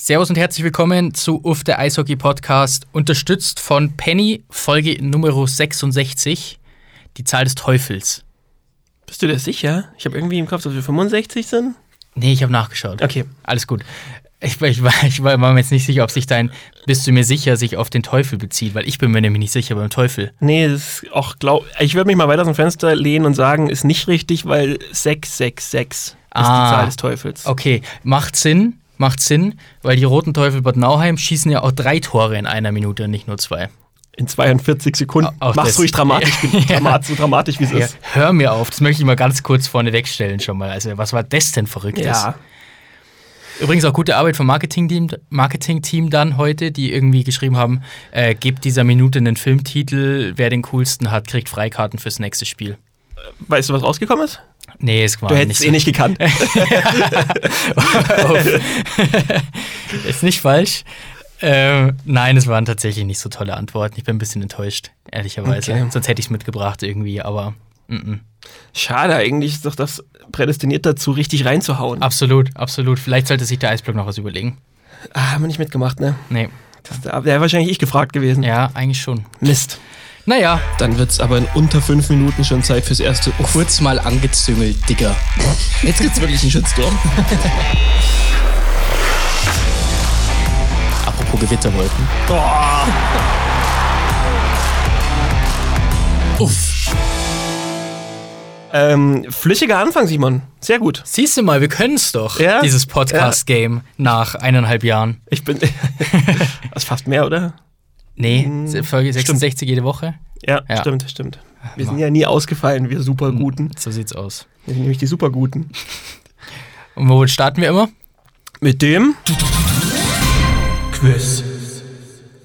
Servus und herzlich willkommen zu Uff der Eishockey Podcast, unterstützt von Penny, Folge Nummer 66, die Zahl des Teufels. Bist du dir sicher? Ich habe irgendwie im Kopf, dass wir 65 sind. Nee, ich habe nachgeschaut. Okay. Alles gut. Ich, ich, war, ich war mir jetzt nicht sicher, ob sich dein Bist du mir sicher sich auf den Teufel bezieht, weil ich bin mir nämlich nicht sicher beim Teufel. Nee, das ist auch glaub. Ich würde mich mal weiter aus dem Fenster lehnen und sagen, ist nicht richtig, weil 666 ist Ah. die Zahl des Teufels. Okay, macht Sinn, macht Sinn, weil die Roten Teufel Bad Nauheim schießen ja auch drei Tore in einer Minute und nicht nur zwei. In 42 Sekunden. Auch Mach's das- ruhig dramatisch, dramatisch, so dramatisch wie es Ja, ist. hör mir auf, das möchte ich mal ganz kurz vorne wegstellen schon mal. Also, was war das denn Verrücktes? Ja. Übrigens auch gute Arbeit vom Marketing-Team Marketing dann heute, die irgendwie geschrieben haben, äh, gebt dieser Minute einen Filmtitel, wer den coolsten hat, kriegt Freikarten fürs nächste Spiel. Weißt du, was rausgekommen ist? Nee, es war Du hättest es eh nicht gekannt. Ist nicht falsch. Ähm, nein, es waren tatsächlich nicht so tolle Antworten. Ich bin ein bisschen enttäuscht, ehrlicherweise. Okay. Sonst hätte ich es mitgebracht irgendwie, aber mm -mm. Schade, eigentlich ist doch das prädestiniert dazu, richtig reinzuhauen. absolut, absolut. Vielleicht sollte sich der Eisblock noch was überlegen. Ah, haben wir nicht mitgemacht, ne? Nee, Das, da wäre wahrscheinlich ich gefragt gewesen. ja, eigentlich schon. Mist. Naja, Dann wird's aber in unter fünf Minuten schon Zeit fürs erste Uff. Kurz mal angezüngelt, Digga. Jetzt gibt's wirklich einen Shitstorm. Apropos Gewitterwolken. Uff. Ähm, flüssiger Anfang, Simon. Sehr gut. siehst du mal, wir können es doch, Ja? dieses Podcast-Game nach eineinhalb Jahren. Ich bin. das ist fast mehr, oder? Nee, Hm, Folge 66 jede Woche. Ja, Ja. stimmt, stimmt. Wir sind ja nie ausgefallen, wir Superguten. So sieht's aus. Wir sind nämlich die Superguten. Und wo starten wir immer? Mit dem Quiz.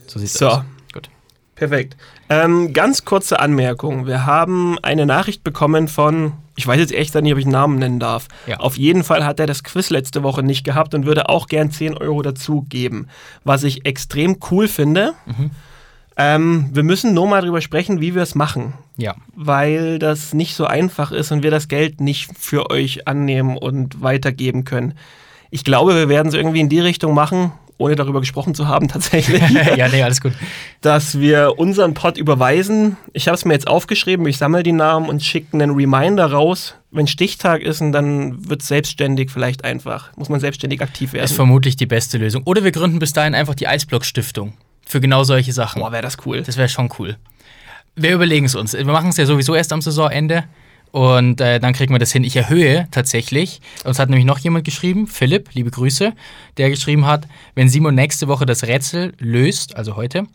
So sieht's So. aus. Gut. Perfekt. Ähm, ganz kurze Anmerkung. Wir haben eine Nachricht bekommen von, ich weiß jetzt echt nicht, ob ich einen Namen nennen darf. Ja. Auf jeden Fall hat er das Quiz letzte Woche nicht gehabt und würde auch gern 10 Euro dazu geben. Was ich extrem cool finde. Ähm, wir müssen nur mal drüber sprechen, wie wir es machen. Ja. weil das nicht so einfach ist und wir das Geld nicht für euch annehmen und weitergeben können. Ich glaube, wir werden es irgendwie in die Richtung machen, ohne darüber gesprochen zu haben tatsächlich, ja, nee, alles gut. dass wir unseren Pod überweisen. Ich habe es mir jetzt aufgeschrieben, ich sammle die Namen und schicke einen Reminder raus. Wenn Stichtag ist, und dann wird selbstständig vielleicht einfach. Muss man selbstständig aktiv Ist werden. vermutlich die beste Lösung. Oder wir gründen bis dahin einfach die Eisblock-Stiftung. Für genau solche Sachen. Boah, wäre das cool. Das wäre schon cool. Wir überlegen es uns. Wir machen es ja sowieso erst am Saisonende. Und äh, dann kriegen wir das hin. Ich erhöhe tatsächlich. Uns hat nämlich noch jemand geschrieben, Philipp, liebe Grüße, der geschrieben hat, wenn Simon nächste Woche das Rätsel löst, also heute,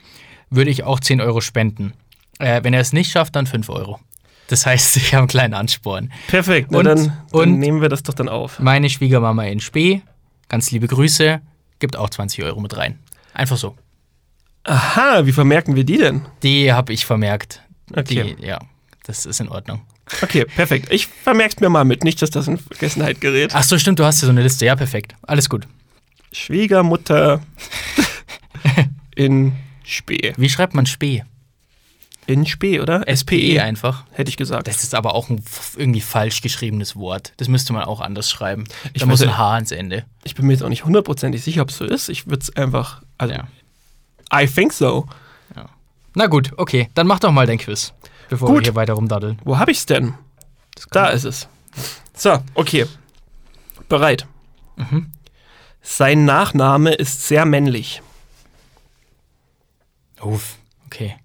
würde ich auch 10 Euro spenden. Äh, wenn er es nicht schafft, dann 5 Euro. Das heißt, ich habe einen kleinen Ansporn. Perfekt, Und- dann, dann und- nehmen wir das doch dann auf. Meine Schwiegermama in Spee, ganz liebe Grüße, gibt auch 20 Euro mit rein. Einfach so. Aha, wie vermerken wir die denn? Die habe ich vermerkt. Okay. Die, ja, das ist in Ordnung. Okay, perfekt. Ich vermerk's mir mal mit, nicht, dass das in Vergessenheit gerät. Ach so, stimmt, du hast ja so eine Liste. Ja, perfekt. Alles gut. Schwiegermutter in Spee. Wie schreibt man Spee? In Spee, oder? SPE einfach. hätte ich gesagt. Das ist aber auch ein irgendwie falsch geschriebenes Wort. Das müsste man auch anders schreiben. Ich da muss ein ja- H ans Ende. Ich bin mir jetzt auch nicht hundertprozentig sicher, ob es so ist. Ich würde es einfach. Also, Ja. I think so. Na gut, okay. Dann mach doch mal dein Quiz, bevor Gut. wir hier weiter rumdaddeln. Wo habe ich's denn? Da ist es. So, okay. Bereit. Mhm. Sein Nachname ist sehr männlich. Uff, okay.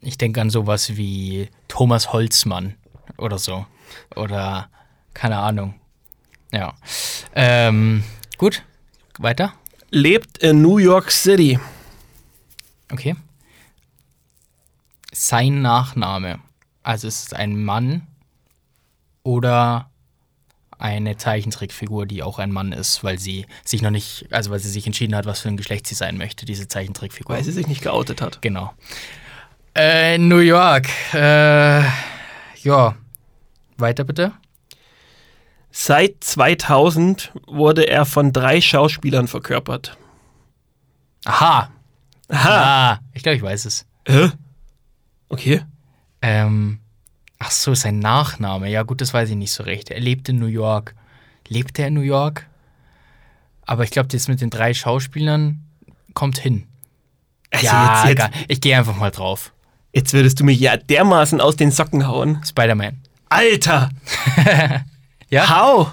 Ich denke an sowas wie Thomas Holzmann oder so. Oder keine Ahnung. Ja. Ähm, gut. Weiter. Lebt in New York City. Okay. Sein Nachname. Also es ist ein Mann oder eine Zeichentrickfigur, die auch ein Mann ist, weil sie sich noch nicht, also weil sie sich entschieden hat, was für ein Geschlecht sie sein möchte, diese Zeichentrickfigur. Weil sie sich nicht geoutet hat. Genau. Äh, New York. Äh, ja. Weiter bitte. Seit 2000 wurde er von drei Schauspielern verkörpert. Aha. Aha. Ah, ich glaube, ich weiß es. Hä? Okay. Ähm, ach so, sein Nachname. Ja, gut, das weiß ich nicht so recht. Er lebt in New York. Lebt er in New York? Aber ich glaube, das mit den drei Schauspielern kommt hin. Also ja, jetzt, egal. jetzt, ich gehe einfach mal drauf. jetzt würdest du mir ja dermaßen aus den Socken hauen. Spider-Man. Alter! Ja? How?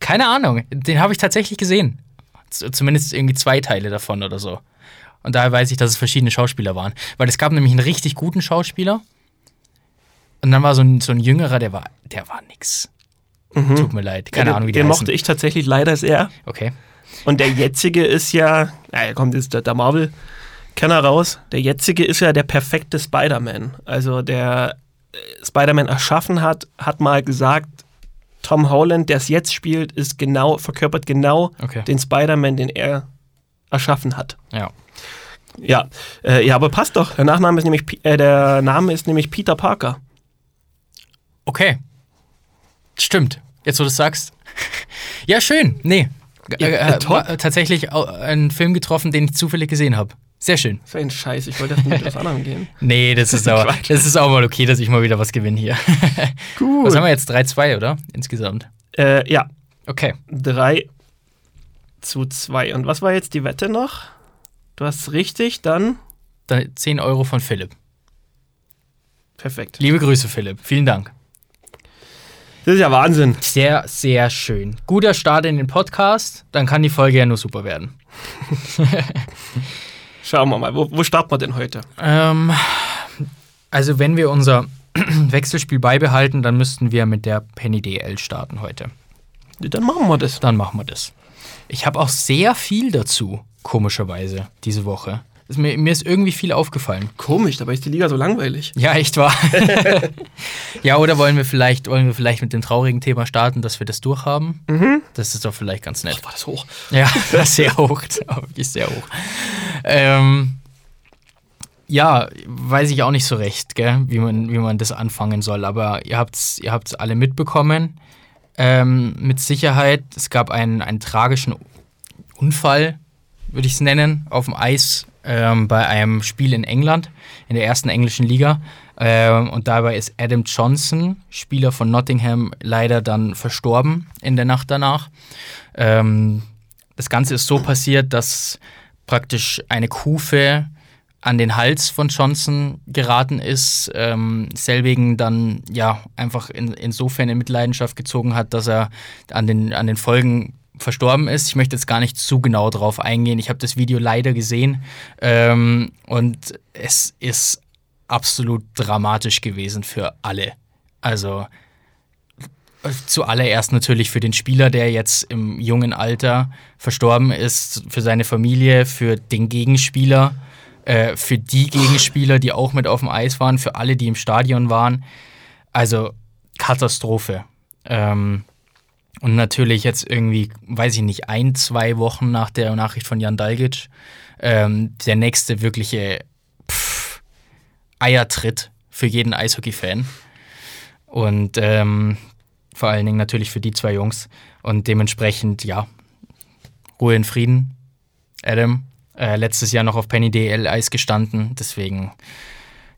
Keine Ahnung. Den habe ich tatsächlich gesehen. Zumindest irgendwie zwei Teile davon oder so. Und daher weiß ich, dass es verschiedene Schauspieler waren. Weil es gab nämlich einen richtig guten Schauspieler. Und dann war so ein, so ein jüngerer, der war, der war nix. Tut mir leid. Keine Mhm. den, Ahnung, wie die Den heißen. mochte ich tatsächlich leider sehr. Okay. Und der jetzige ist ja, naja, kommt jetzt der, der Marvel-Kenner raus. Der jetzige ist ja der perfekte Spider-Man. Also der äh, Spider-Man erschaffen hat, hat mal gesagt, Tom Holland, der es jetzt spielt, ist genau, verkörpert genau Okay. den Spider-Man, den er erschaffen hat. Ja. Ja, äh, ja, aber passt doch. Der Nachname ist nämlich, Pi- äh, der Name ist nämlich Peter Parker. Okay. Stimmt. Jetzt, wo du es sagst. ja, schön. Nee. Ja, äh, äh, äh, war tatsächlich einen Film getroffen, den ich zufällig gesehen habe. Sehr schön. So ein Scheiß, ich wollte das mit was anderem gehen. Nee, das ist aber, das ist auch mal okay, dass ich mal wieder was gewinne hier. Gut. Was haben wir jetzt? 3-2, oder? Insgesamt. Äh, ja, Okay. 3 zu 2. Und was war jetzt die Wette noch? Du hast richtig, dann Dann 10 Euro von Philipp. perfekt. Liebe Grüße, Philipp. Vielen Dank. Das ist ja Wahnsinn. Sehr, sehr schön. Guter Start in den Podcast. Dann kann die Folge ja nur super werden. Schauen wir mal, wo, wo starten wir denn heute? Ähm, also, wenn wir unser Wechselspiel beibehalten, dann müssten wir mit der Penny DL starten heute. Dann machen wir das. Dann machen wir das. Ich habe auch sehr viel dazu, komischerweise, diese Woche. Das, mir, mir ist irgendwie viel aufgefallen. Komisch, dabei ist die Liga so langweilig. Ja, echt wahr. ja, oder wollen wir vielleicht, wollen wir vielleicht mit dem traurigen Thema starten, dass wir das durchhaben? Das ist doch vielleicht ganz nett. War das hoch? Ja, sehr hoch, wirklich sehr hoch. Ähm, ja, weiß ich auch nicht so recht, gell, wie, man, wie man das anfangen soll, aber ihr habt es ihr habt's alle mitbekommen. Ähm, mit Sicherheit, es gab einen, einen tragischen Unfall, würde ich es nennen, auf dem Eis ähm, bei einem Spiel in England, in der ersten englischen Liga. Ähm, und dabei ist Adam Johnson, Spieler von Nottingham, leider dann verstorben in der Nacht danach. Ähm, das Ganze ist so passiert, dass praktisch eine Kufe an den Hals von Johnson geraten ist, ähm, selbigen dann ja einfach in, insofern in Mitleidenschaft gezogen hat, dass er an den, an den Folgen verstorben ist. Ich möchte jetzt gar nicht zu genau drauf eingehen. Ich habe das Video leider gesehen ähm, und es ist absolut dramatisch gewesen für alle. Also zuallererst natürlich für den Spieler, der jetzt im jungen Alter verstorben ist, für seine Familie, für den Gegenspieler, äh, für die Gegenspieler, die auch mit auf dem Eis waren, für alle, die im Stadion waren. Also Katastrophe. Ähm, und natürlich jetzt irgendwie, weiß ich nicht, ein, zwei Wochen nach der Nachricht von Jan Dalgic, ähm, der nächste wirkliche pff, Eiertritt für jeden Eishockey-Fan. Und ähm, vor allen Dingen natürlich für die zwei Jungs. Und dementsprechend, ja, Ruhe in Frieden. Adam, äh, letztes Jahr noch auf Penny DL Eis gestanden. Deswegen,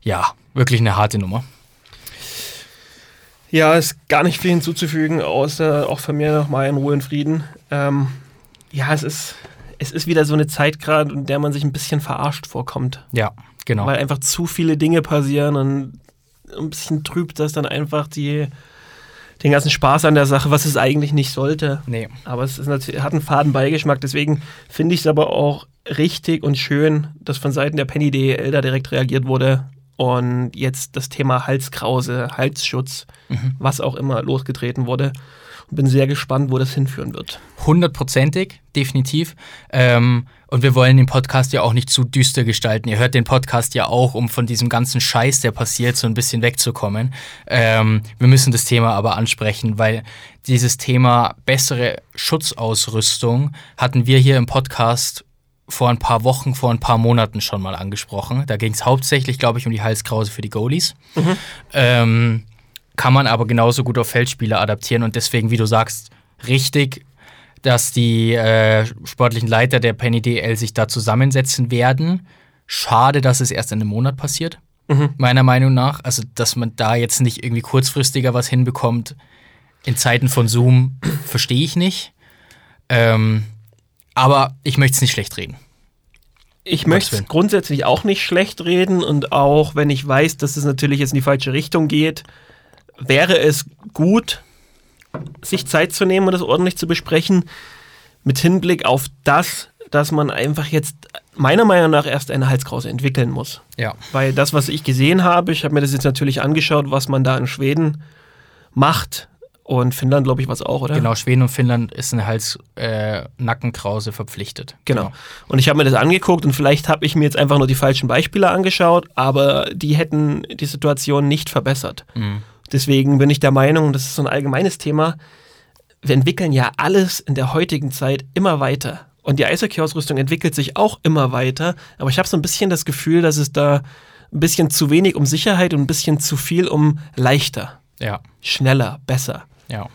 ja, wirklich eine harte Nummer. Ja, ist gar nicht viel hinzuzufügen, außer auch von mir nochmal in Ruhe und Frieden. Ähm, ja, es ist, es ist wieder so eine Zeit gerade, in der man sich ein bisschen verarscht vorkommt. Ja, genau. Weil einfach zu viele Dinge passieren und ein bisschen trübt das dann einfach die, den ganzen Spaß an der Sache, was es eigentlich nicht sollte. nee. Aber es ist natürlich, hat einen faden Beigeschmack, deswegen finde ich es aber auch richtig und schön, dass von Seiten der Penny DEL da direkt reagiert wurde und jetzt das Thema Halskrause, Halsschutz, was auch immer losgetreten wurde. Und bin sehr gespannt, wo das hinführen wird. Hundertprozentig, definitiv. Ähm, und wir wollen den Podcast ja auch nicht zu düster gestalten. Ihr hört den Podcast ja auch, um von diesem ganzen Scheiß, der passiert, so ein bisschen wegzukommen. Ähm, wir müssen das Thema aber ansprechen, weil dieses Thema bessere Schutzausrüstung hatten wir hier im Podcast vor ein paar Wochen, vor ein paar Monaten schon mal angesprochen. Da ging es hauptsächlich, glaube ich, um die Halskrause für die Goalies. Ähm, kann man aber genauso gut auf Feldspieler adaptieren und deswegen, wie du sagst, richtig, dass die äh, sportlichen Leiter der Penny DL sich da zusammensetzen werden. Schade, dass es erst in einem Monat passiert, meiner Meinung nach. Also, dass man da jetzt nicht irgendwie kurzfristiger was hinbekommt in Zeiten von Zoom, verstehe ich nicht. Ähm, Aber ich möchte es nicht schlecht reden. Ich möchte es grundsätzlich auch nicht schlecht reden und auch wenn ich weiß, dass es natürlich jetzt in die falsche Richtung geht, wäre es gut, sich Zeit zu nehmen und das ordentlich zu besprechen, mit Hinblick auf das, dass man einfach jetzt meiner Meinung nach erst eine Halskrause entwickeln muss. Ja. Weil das, was ich gesehen habe, ich habe mir das jetzt natürlich angeschaut, was man da in Schweden macht und Finnland, glaube ich, was auch, oder? Genau, Schweden und Finnland ist eine Hals-Nackenkrause verpflichtet. Genau. Und ich habe mir das angeguckt und vielleicht habe ich mir jetzt einfach nur die falschen Beispiele angeschaut, aber die hätten die Situation nicht verbessert. Mhm. Deswegen bin ich der Meinung, das ist so ein allgemeines Thema, wir entwickeln ja alles in der heutigen Zeit immer weiter. Und die Eishockey-Ausrüstung entwickelt sich auch immer weiter, aber ich habe so ein bisschen das Gefühl, dass es da ein bisschen zu wenig um Sicherheit und ein bisschen zu viel um leichter, Ja, schneller, besser. ja.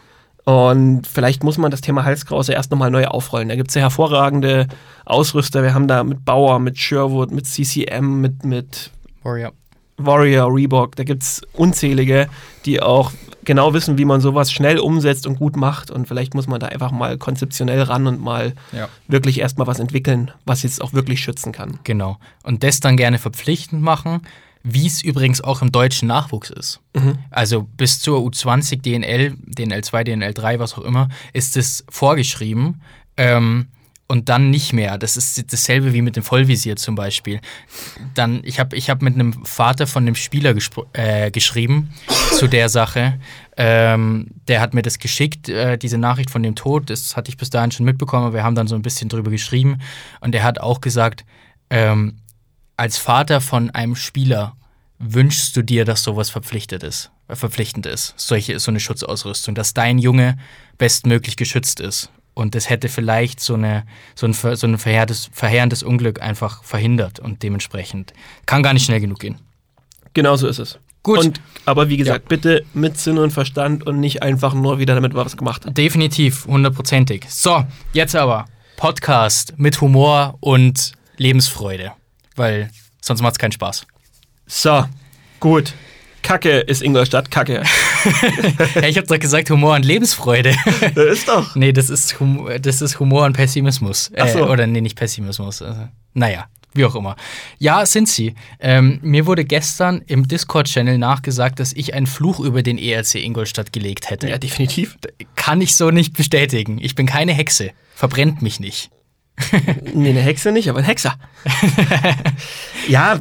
Und vielleicht muss man das Thema Halskrause erst nochmal neu aufrollen. Da gibt es ja hervorragende Ausrüster. Wir haben da mit Bauer, mit Sherwood, mit CCM, mit, mit Warrior. Warrior, Reebok. Da gibt es unzählige, die auch genau wissen, wie man sowas schnell umsetzt und gut macht. Und vielleicht muss man da einfach mal konzeptionell ran und mal Ja. wirklich erstmal was entwickeln, was jetzt auch wirklich schützen kann. Genau. Und das dann gerne verpflichtend machen, wie es übrigens auch im deutschen Nachwuchs ist. Also bis zur U20, DNL, DNL2, DNL3, was auch immer, ist es vorgeschrieben. Ähm, und dann nicht mehr. Das ist dasselbe wie mit dem Vollvisier zum Beispiel. Dann, ich habe ich hab mit einem Vater von dem Spieler äh, geschrieben zu der Sache. Ähm, der hat mir das geschickt, äh, diese Nachricht von dem Tod. Das hatte ich bis dahin schon mitbekommen. aber Wir haben dann so ein bisschen drüber geschrieben. Und er hat auch gesagt, ähm, als Vater von einem Spieler wünschst du dir, dass sowas verpflichtet ist, äh, verpflichtend ist, solche, so eine Schutzausrüstung, dass dein Junge bestmöglich geschützt ist. Und das hätte vielleicht so, eine, so ein, so ein verheerendes, verheerendes Unglück einfach verhindert und dementsprechend kann gar nicht schnell genug gehen. Genau so ist es. Gut. Und, aber wie gesagt, bitte mit Sinn und Verstand und nicht einfach nur wieder, damit was gemacht hat. Definitiv, hundertprozentig. So, jetzt aber Podcast mit Humor und Lebensfreude, weil sonst macht es keinen Spaß. So, gut. Kacke ist Ingolstadt, Kacke. Ja, ich habe doch gesagt Humor und Lebensfreude. Das ist doch. Nee, das ist, Hum das ist Humor und Pessimismus. Äh, Ach so. Oder nee, nicht Pessimismus. Also, naja, wie auch immer. Ja, sind sie. Ähm, mir wurde gestern im Discord-Channel nachgesagt, dass ich einen Fluch über den ERC Ingolstadt gelegt hätte. Ja, definitiv. Kann ich so nicht bestätigen. Ich bin keine Hexe. Verbrennt mich nicht. Nee, eine Hexe nicht, aber ein Hexer. ja,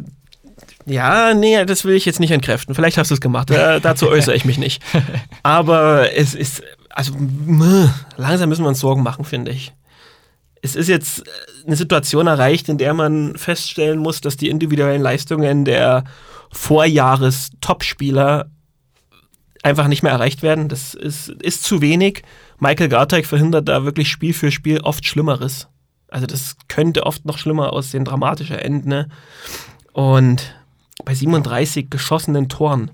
ja, nee, das will ich jetzt nicht entkräften. Vielleicht hast du es gemacht. Äh, dazu äußere ich mich nicht. Aber es ist, also, mh, langsam müssen wir uns Sorgen machen, finde ich. Es ist jetzt äh, eine Situation erreicht, in der man feststellen muss, dass die individuellen Leistungen der Vorjahres-Topspieler einfach nicht mehr erreicht werden. Das ist, ist zu wenig. Michael Garteig verhindert da wirklich Spiel für Spiel oft Schlimmeres. Also das könnte oft noch schlimmer aussehen, dramatischer enden. Ne? Und bei 37 geschossenen Toren,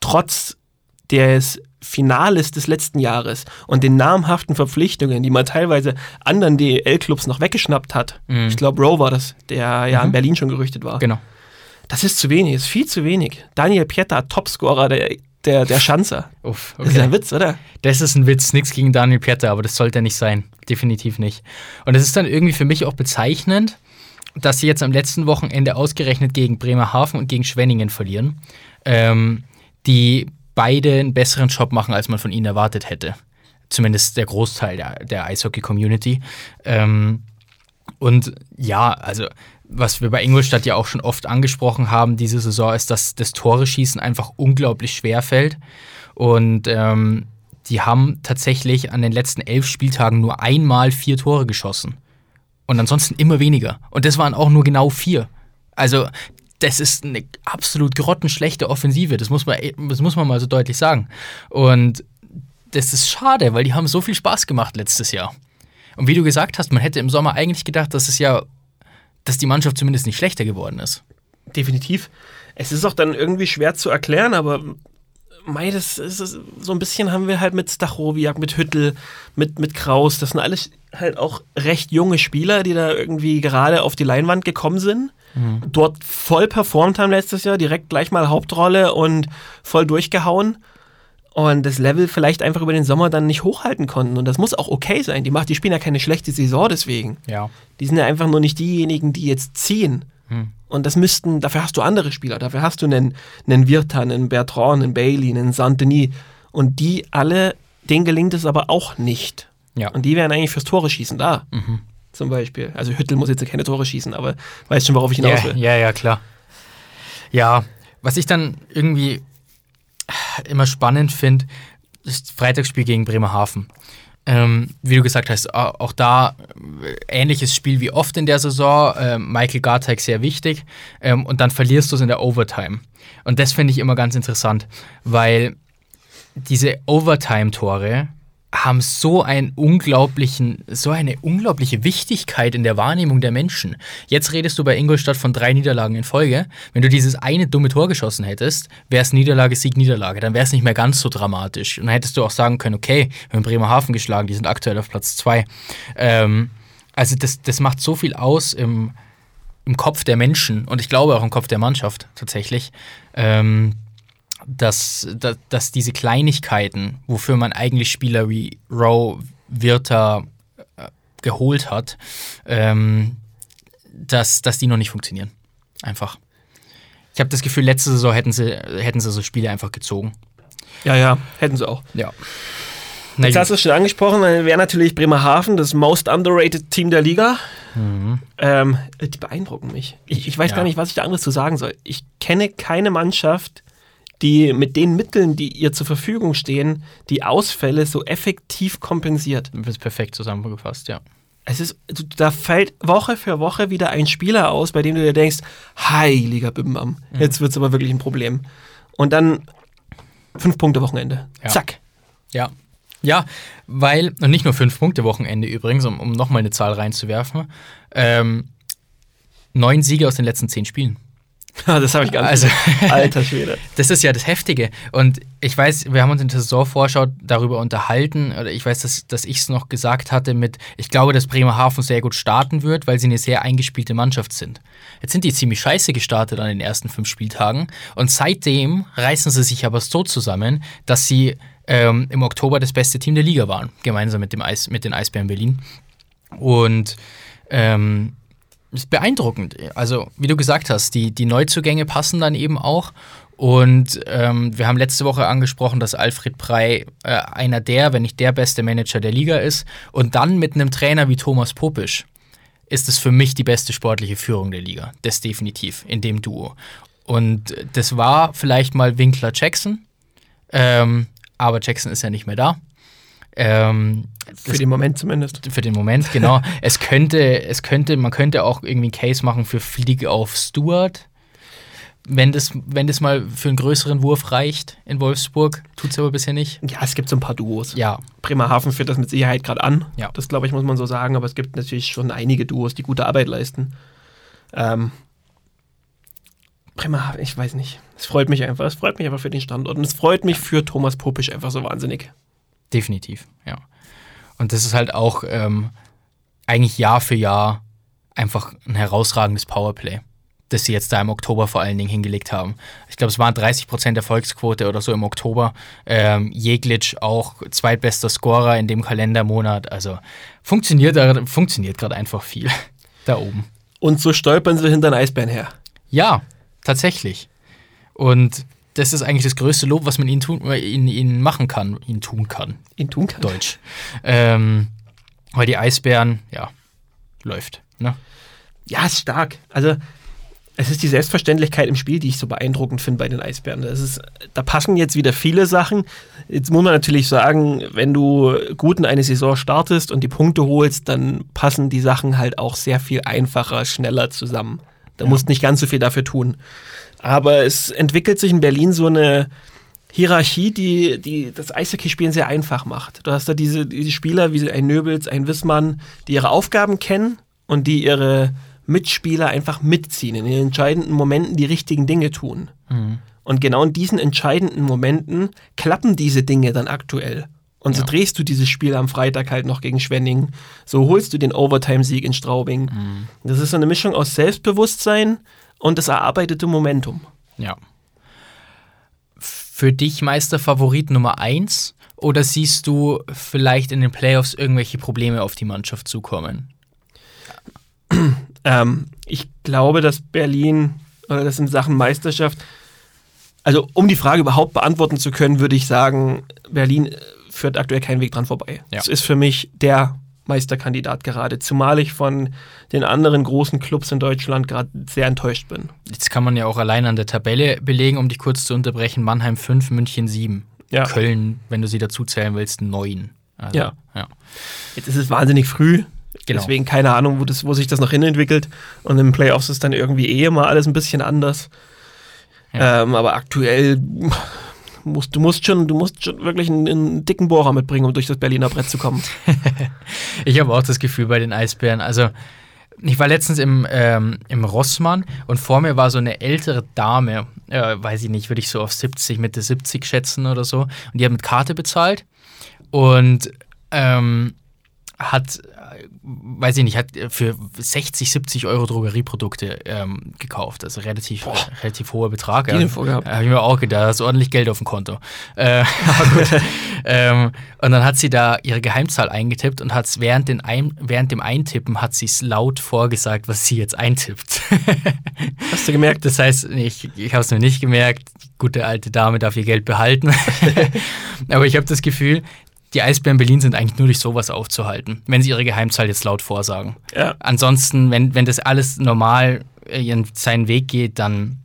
trotz des Finales des letzten Jahres und den namhaften Verpflichtungen, die man teilweise anderen DL-Clubs noch weggeschnappt hat. Mhm. Ich glaube, Rowe war das, der ja in Berlin schon gerüchtet war. Genau. Das ist zu wenig, ist viel zu wenig. Daniel Pietta, Topscorer der, der, der Schanzer. Uff, Das ist ein Witz, oder? Das ist ein Witz, nichts gegen Daniel Pieter, aber das sollte er nicht sein. Definitiv nicht. Und es ist dann irgendwie für mich auch bezeichnend, dass sie jetzt am letzten Wochenende ausgerechnet gegen Bremerhaven und gegen Schwenningen verlieren, ähm, die beide einen besseren Job machen, als man von ihnen erwartet hätte. Zumindest der Großteil der, der Eishockey-Community. Ähm, und ja, also was wir bei Ingolstadt ja auch schon oft angesprochen haben diese Saison, ist, dass das Tore-Schießen einfach unglaublich schwer fällt. Und ähm, die haben tatsächlich an den letzten elf Spieltagen nur einmal vier Tore geschossen. Und ansonsten immer weniger. Und das waren auch nur genau vier. Also, das ist eine absolut grottenschlechte Offensive. Das muss man, das muss man mal so deutlich sagen. Und das ist schade, weil die haben so viel Spaß gemacht letztes Jahr. Und wie du gesagt hast, man hätte im Sommer eigentlich gedacht, dass es ja, dass die Mannschaft zumindest nicht schlechter geworden ist. Definitiv. Es ist auch dann irgendwie schwer zu erklären, aber mei, das ist so ein bisschen haben wir halt mit Stachowiak, mit Hüttel, mit, mit Kraus. Das sind alles halt auch recht junge Spieler, die da irgendwie gerade auf die Leinwand gekommen sind. Dort voll performt haben letztes Jahr, direkt gleich mal Hauptrolle und voll durchgehauen. und das Level vielleicht einfach über den Sommer dann nicht hochhalten konnten. Und das muss auch okay sein. Die, macht, die spielen ja keine schlechte Saison deswegen. Ja. Die sind ja einfach nur nicht diejenigen, die jetzt ziehen. Hm. Und das müssten, dafür hast du andere Spieler. Dafür hast du einen, einen Virta, einen Bertrand, einen Bailey, einen Saint-Denis. Und die alle, denen gelingt es aber auch nicht. Ja. Und die wären eigentlich fürs Tore schießen da. Mhm. Zum Beispiel. Also Hüttel muss jetzt keine Tore schießen, aber weißt schon, worauf ich hinaus Ja, will. ja, ja, klar. Ja, was ich dann irgendwie immer spannend finde, ist das Freitagsspiel gegen Bremerhaven. Ähm, wie du gesagt hast, au- auch da äh, ähnliches Spiel wie oft in der Saison. Ähm, Michael Garteig sehr wichtig. Ähm, und dann verlierst du es in der Overtime. Und das finde ich immer ganz interessant, weil diese Overtime-Tore haben so einen unglaublichen, so eine unglaubliche Wichtigkeit in der Wahrnehmung der Menschen. Jetzt redest du bei Ingolstadt von drei Niederlagen in Folge. Wenn du dieses eine dumme Tor geschossen hättest, wäre es Niederlage, Sieg, Niederlage. Dann wäre es nicht mehr ganz so dramatisch. Und dann hättest du auch sagen können, okay, wir haben Bremerhaven geschlagen, die sind aktuell auf Platz zwei. Ähm, also das, das macht so viel aus im, im Kopf der Menschen und ich glaube auch im Kopf der Mannschaft tatsächlich. Ähm, dass, dass, dass diese Kleinigkeiten, wofür man eigentlich Spieler wie Rowe, Wirta äh, geholt hat, ähm, dass, dass die noch nicht funktionieren. Einfach. Ich habe das Gefühl, letzte Saison hätten sie, hätten sie so Spiele einfach gezogen. Ja, ja, hätten sie auch. Ja. Jetzt hast du es schon angesprochen, dann wäre natürlich Bremerhaven das most underrated Team der Liga. Ähm, die beeindrucken mich. Ich, ich weiß Ja. gar nicht, was ich da anderes zu sagen soll. Ich kenne keine Mannschaft, die mit den Mitteln, die ihr zur Verfügung stehen, die Ausfälle so effektiv kompensiert. Du bist perfekt zusammengefasst, ja. Es ist, da fällt Woche für Woche wieder ein Spieler aus, bei dem du dir denkst, heiliger Bimbam, jetzt wird es aber wirklich ein Problem. Und dann fünf Punkte Wochenende. Ja. Zack. Ja. Ja, weil, und nicht nur fünf Punkte Wochenende übrigens, um, um nochmal eine Zahl reinzuwerfen, ähm, neun Siege aus den letzten zehn Spielen. das habe ich gar nicht. Also, Alter Schwede. das ist ja das Heftige. Und ich weiß, wir haben uns in der Saisonvorschau darüber unterhalten, oder ich weiß, dass, dass ich es noch gesagt hatte mit, ich glaube, dass Bremerhaven sehr gut starten wird, weil sie eine sehr eingespielte Mannschaft sind. Jetzt sind die ziemlich scheiße gestartet an den ersten fünf Spieltagen und seitdem reißen sie sich aber so zusammen, dass sie ähm, im Oktober das beste Team der Liga waren, gemeinsam mit, dem Eis, mit den Eisbären Berlin. Und ähm, ist beeindruckend. Also, wie du gesagt hast, die, die Neuzugänge passen dann eben auch. Und ähm, wir haben letzte Woche angesprochen, dass Alfred Prey äh, einer der, wenn nicht der beste Manager der Liga ist. Und dann mit einem Trainer wie Thomas Popisch ist es für mich die beste sportliche Führung der Liga. Das definitiv in dem Duo. Und das war vielleicht mal Winkler Jackson, ähm, aber Jackson ist ja nicht mehr da. Ähm, Für den Moment zumindest. für den Moment, genau. es könnte, es könnte, man könnte auch irgendwie einen Case machen für Flieg auf Stuart. Wenn das, wenn das mal für einen größeren Wurf reicht in Wolfsburg, tut es aber bisher nicht. Ja, es gibt so ein paar Duos. Ja, Bremerhaven führt das mit Sicherheit gerade an. Ja. Das, glaube ich, muss man so sagen. Aber es gibt natürlich schon einige Duos, die gute Arbeit leisten. Ähm, Bremerhaven, ich weiß nicht. Es freut mich einfach. Es freut mich einfach für den Standort. Und es freut mich für Thomas Popisch einfach so wahnsinnig. Definitiv, ja. Und das ist halt auch ähm, eigentlich Jahr für Jahr einfach ein herausragendes Powerplay, das sie jetzt da im Oktober vor allen Dingen hingelegt haben. Ich glaube, es waren 30% Erfolgsquote oder so im Oktober. Ähm, Jeglitsch auch zweitbester Scorer in dem Kalendermonat. Also funktioniert, funktioniert gerade einfach viel da oben. Und so stolpern sie hinter den Eisbären her. Ja, tatsächlich. Und das ist eigentlich das größte Lob, was man ihnen, tun, äh, ihnen, ihnen machen kann, ihnen tun kann. Ihn tun kann. Deutsch. Ähm, weil die Eisbären, ja, läuft. Ne? Ja, ist stark. Also, es ist die Selbstverständlichkeit im Spiel, die ich so beeindruckend finde bei den Eisbären. Das ist, da passen jetzt wieder viele Sachen. Jetzt muss man natürlich sagen, wenn du gut in eine Saison startest und die Punkte holst, dann passen die Sachen halt auch sehr viel einfacher, schneller zusammen. Da musst nicht ganz so viel dafür tun. Aber es entwickelt sich in Berlin so eine Hierarchie, die, die das Eishockeyspielen sehr einfach macht. Du hast da diese, diese Spieler wie ein Nöbels, ein Wissmann, die ihre Aufgaben kennen und die ihre Mitspieler einfach mitziehen, in den entscheidenden Momenten die richtigen Dinge tun. Und genau in diesen entscheidenden Momenten klappen diese Dinge dann aktuell. Und so Ja. drehst du dieses Spiel am Freitag halt noch gegen Schwenning. So holst du den Overtime-Sieg in Straubing. Das ist so eine Mischung aus Selbstbewusstsein und das erarbeitete Momentum. Ja. für dich Meisterfavorit Nummer 1 oder siehst du vielleicht in den Playoffs irgendwelche Probleme auf die Mannschaft zukommen? Ähm, ich glaube, dass Berlin, oder das in Sachen Meisterschaft, also um die Frage überhaupt beantworten zu können, würde ich sagen, Berlin äh, führt aktuell keinen Weg dran vorbei. Ja. Es ist für mich der Meisterkandidat gerade, zumal ich von den anderen großen Clubs in Deutschland gerade sehr enttäuscht bin. Jetzt kann man ja auch allein an der Tabelle belegen, um dich kurz zu unterbrechen. Mannheim 5, München 7. Ja. Köln, wenn du sie dazu zählen willst, 9. Also, Ja. ja. Jetzt ist es wahnsinnig früh. Genau. Deswegen keine Ahnung, wo, das, wo sich das noch hinentwickelt. Und im Playoffs ist dann irgendwie eh immer alles ein bisschen anders. Ja. Ähm, aber aktuell musst du musst schon, du musst schon wirklich einen, einen dicken Bohrer mitbringen, um durch das Berliner Brett zu kommen. Ich habe auch das Gefühl bei den Eisbären. Also, ich war letztens im, ähm, im Rossmann und vor mir war so eine ältere Dame, äh, weiß ich nicht, würde ich so auf 70, Mitte 70 schätzen oder so. Und die hat mit Karte bezahlt und ähm, hat, weiß ich nicht, hat für 60, 70 Euro Drogerieprodukte ähm, gekauft. Also relativ, relativ hoher Betrag. Die denn vorgehabt? Habe ich mir auch gedacht, da ist ordentlich Geld auf dem Konto. Äh, aber gut. ähm, und dann hat sie da ihre Geheimzahl eingetippt und hat während, den ein, während dem Eintippen hat sie es laut vorgesagt, was sie jetzt eintippt. Hast du gemerkt? Das heißt, ich, ich habe es mir nicht gemerkt, die gute alte Dame darf ihr Geld behalten. Aber ich habe das Gefühl, die Eisbären Berlin sind eigentlich nur durch sowas aufzuhalten, wenn sie ihre Geheimzahl jetzt laut vorsagen. Ja. Ansonsten, wenn, wenn das alles normal äh, ihren, seinen Weg geht, dann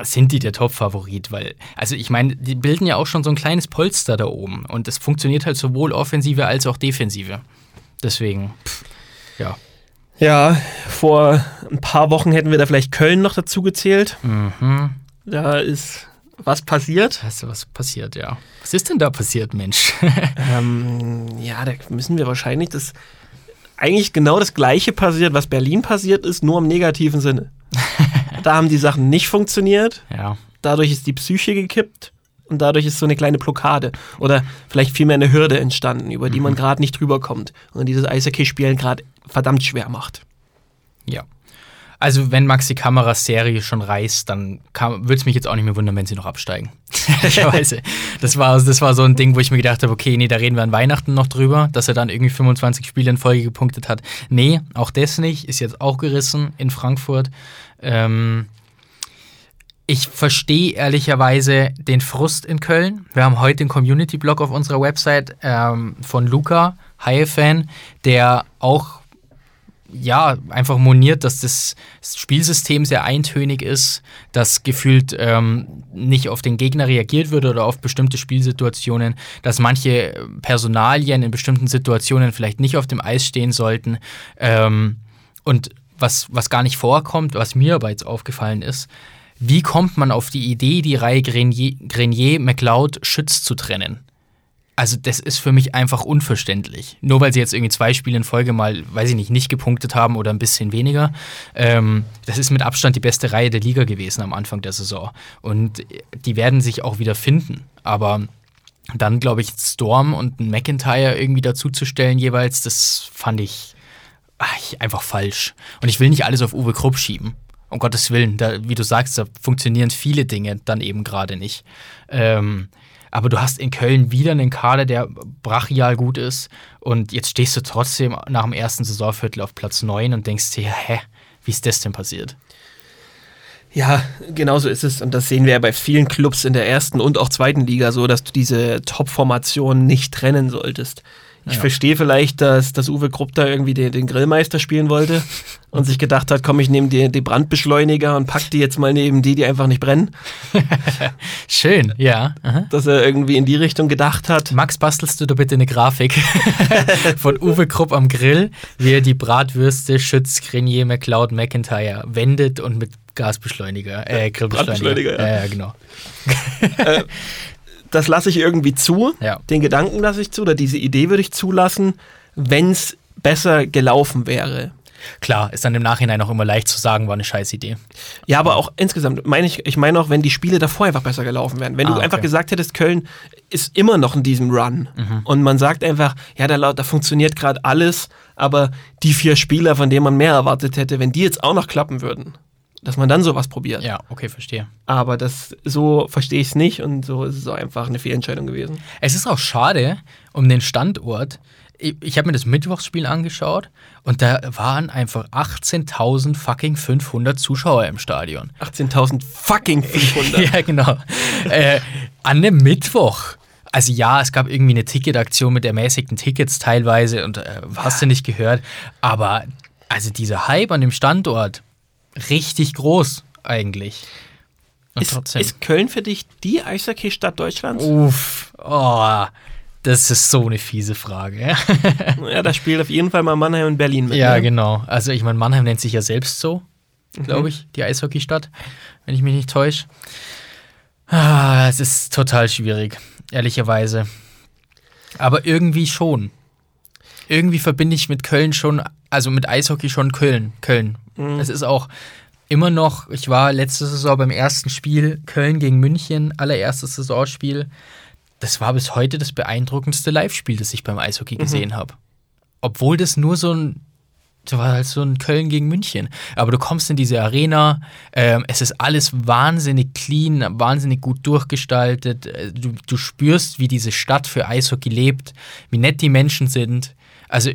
sind die der Top-Favorit, weil, also ich meine, die bilden ja auch schon so ein kleines Polster da oben und es funktioniert halt sowohl Offensive als auch Defensive. Deswegen, pff, ja. Ja, vor ein paar Wochen hätten wir da vielleicht Köln noch dazu gezählt. Mhm. Da ist was passiert. Weißt du, was passiert, ja. Was ist denn da passiert, Mensch? Ähm, ja, da müssen wir wahrscheinlich das eigentlich genau das gleiche passiert, was Berlin passiert ist, nur im negativen Sinne. da haben die Sachen nicht funktioniert, ja. dadurch ist die Psyche gekippt und dadurch ist so eine kleine Blockade oder vielleicht vielmehr eine Hürde entstanden, über die man gerade nicht drüber kommt und dieses Eishockey-Spielen gerade verdammt schwer macht. Ja. Also, wenn Maxi Kameras Serie schon reißt, dann würde es mich jetzt auch nicht mehr wundern, wenn sie noch absteigen. Das war, das war so ein Ding, wo ich mir gedacht habe, okay, nee, da reden wir an Weihnachten noch drüber, dass er dann irgendwie 25 Spiele in Folge gepunktet hat. Nee, auch das nicht. Ist jetzt auch gerissen in Frankfurt. Ähm, ich verstehe ehrlicherweise den Frust in Köln. Wir haben heute den Community-Blog auf unserer Website ähm, von Luca, Haie-Fan, der auch ja, einfach moniert, dass das Spielsystem sehr eintönig ist, dass gefühlt ähm, nicht auf den Gegner reagiert wird oder auf bestimmte Spielsituationen, dass manche Personalien in bestimmten Situationen vielleicht nicht auf dem Eis stehen sollten. Ähm, und was, was gar nicht vorkommt, was mir aber jetzt aufgefallen ist, wie kommt man auf die Idee, die Reihe Grenier, Grenier McLeod, Schütz zu trennen? Also, das ist für mich einfach unverständlich. Nur weil sie jetzt irgendwie zwei Spiele in Folge mal, weiß ich nicht, nicht gepunktet haben oder ein bisschen weniger. Ähm, das ist mit Abstand die beste Reihe der Liga gewesen am Anfang der Saison. Und die werden sich auch wieder finden. Aber dann, glaube ich, Storm und McIntyre irgendwie dazuzustellen jeweils, das fand ich ach, einfach falsch. Und ich will nicht alles auf Uwe Krupp schieben. Um Gottes Willen, da, wie du sagst, da funktionieren viele Dinge dann eben gerade nicht. Ähm, aber du hast in Köln wieder einen Kader, der brachial gut ist. Und jetzt stehst du trotzdem nach dem ersten Saisonviertel auf Platz 9 und denkst dir, hä, wie ist das denn passiert? Ja, genau so ist es. Und das sehen wir ja bei vielen Clubs in der ersten und auch zweiten Liga so, dass du diese Top-Formation nicht trennen solltest. Ich Ja. verstehe vielleicht, dass, dass Uwe Krupp da irgendwie den, den Grillmeister spielen wollte und sich gedacht hat, komm, ich nehme die, die Brandbeschleuniger und pack die jetzt mal neben die, die einfach nicht brennen. Schön, ja. Aha. Dass er irgendwie in die Richtung gedacht hat. Max, bastelst du da bitte eine Grafik von Uwe Krupp am Grill, wie er die Bratwürste Schütz, Grenier, McLeod, McIntyre wendet und mit Gasbeschleuniger, äh, Grillbeschleuniger. Brandbeschleuniger, ja. ja, ja, genau. Das lasse ich irgendwie zu. Ja. Den Gedanken lasse ich zu oder diese Idee würde ich zulassen, wenn es besser gelaufen wäre. Klar, ist dann im Nachhinein auch immer leicht zu sagen, war eine scheiß Idee. Ja, aber auch insgesamt meine ich, ich meine auch, wenn die Spiele davor einfach besser gelaufen wären. Wenn Ah, du okay. einfach gesagt hättest, Köln ist immer noch in diesem Run Mhm. und man sagt einfach, ja, da, da funktioniert gerade alles, aber die vier Spieler, von denen man mehr erwartet hätte, wenn die jetzt auch noch klappen würden dass man dann sowas probiert. Ja, okay, verstehe. Aber das so verstehe ich es nicht und so ist es auch einfach eine Fehlentscheidung gewesen. Es ist auch schade um den Standort. Ich, ich habe mir das Mittwochsspiel angeschaut und da waren einfach 18.000 fucking 500 Zuschauer im Stadion. 18.000 fucking 500. ja, genau. äh, an einem Mittwoch. Also ja, es gab irgendwie eine Ticketaktion mit ermäßigten Tickets teilweise und äh, hast du nicht gehört. Aber also dieser Hype an dem Standort, richtig groß eigentlich. Und Ist, trotzdem. ist Köln für dich die Eishockey-Stadt Deutschlands? Uff, oh, das ist so eine fiese Frage. Ja, da spielt auf jeden Fall mal Mannheim und Berlin mit. ja, ne? genau. Also ich meine, Mannheim nennt sich ja selbst so, Mhm. glaube ich, die Eishockeystadt, wenn ich mich nicht täusche. Ah, es ist total schwierig, ehrlicherweise. Aber irgendwie schon. Irgendwie verbinde ich mit Köln schon, also mit Eishockey schon Köln. Köln. Mhm. Es ist auch immer noch, ich war letzte Saison beim ersten Spiel Köln gegen München, allererstes Saisonspiel. Das war bis heute das beeindruckendste Live-Spiel, das ich beim Eishockey gesehen habe. Obwohl das nur so ein, das war halt so ein Köln gegen München. Aber du kommst in diese Arena, ähm, es ist alles wahnsinnig clean, wahnsinnig gut durchgestaltet. Äh, Du, du spürst, wie diese Stadt für Eishockey lebt, wie nett die Menschen sind. Also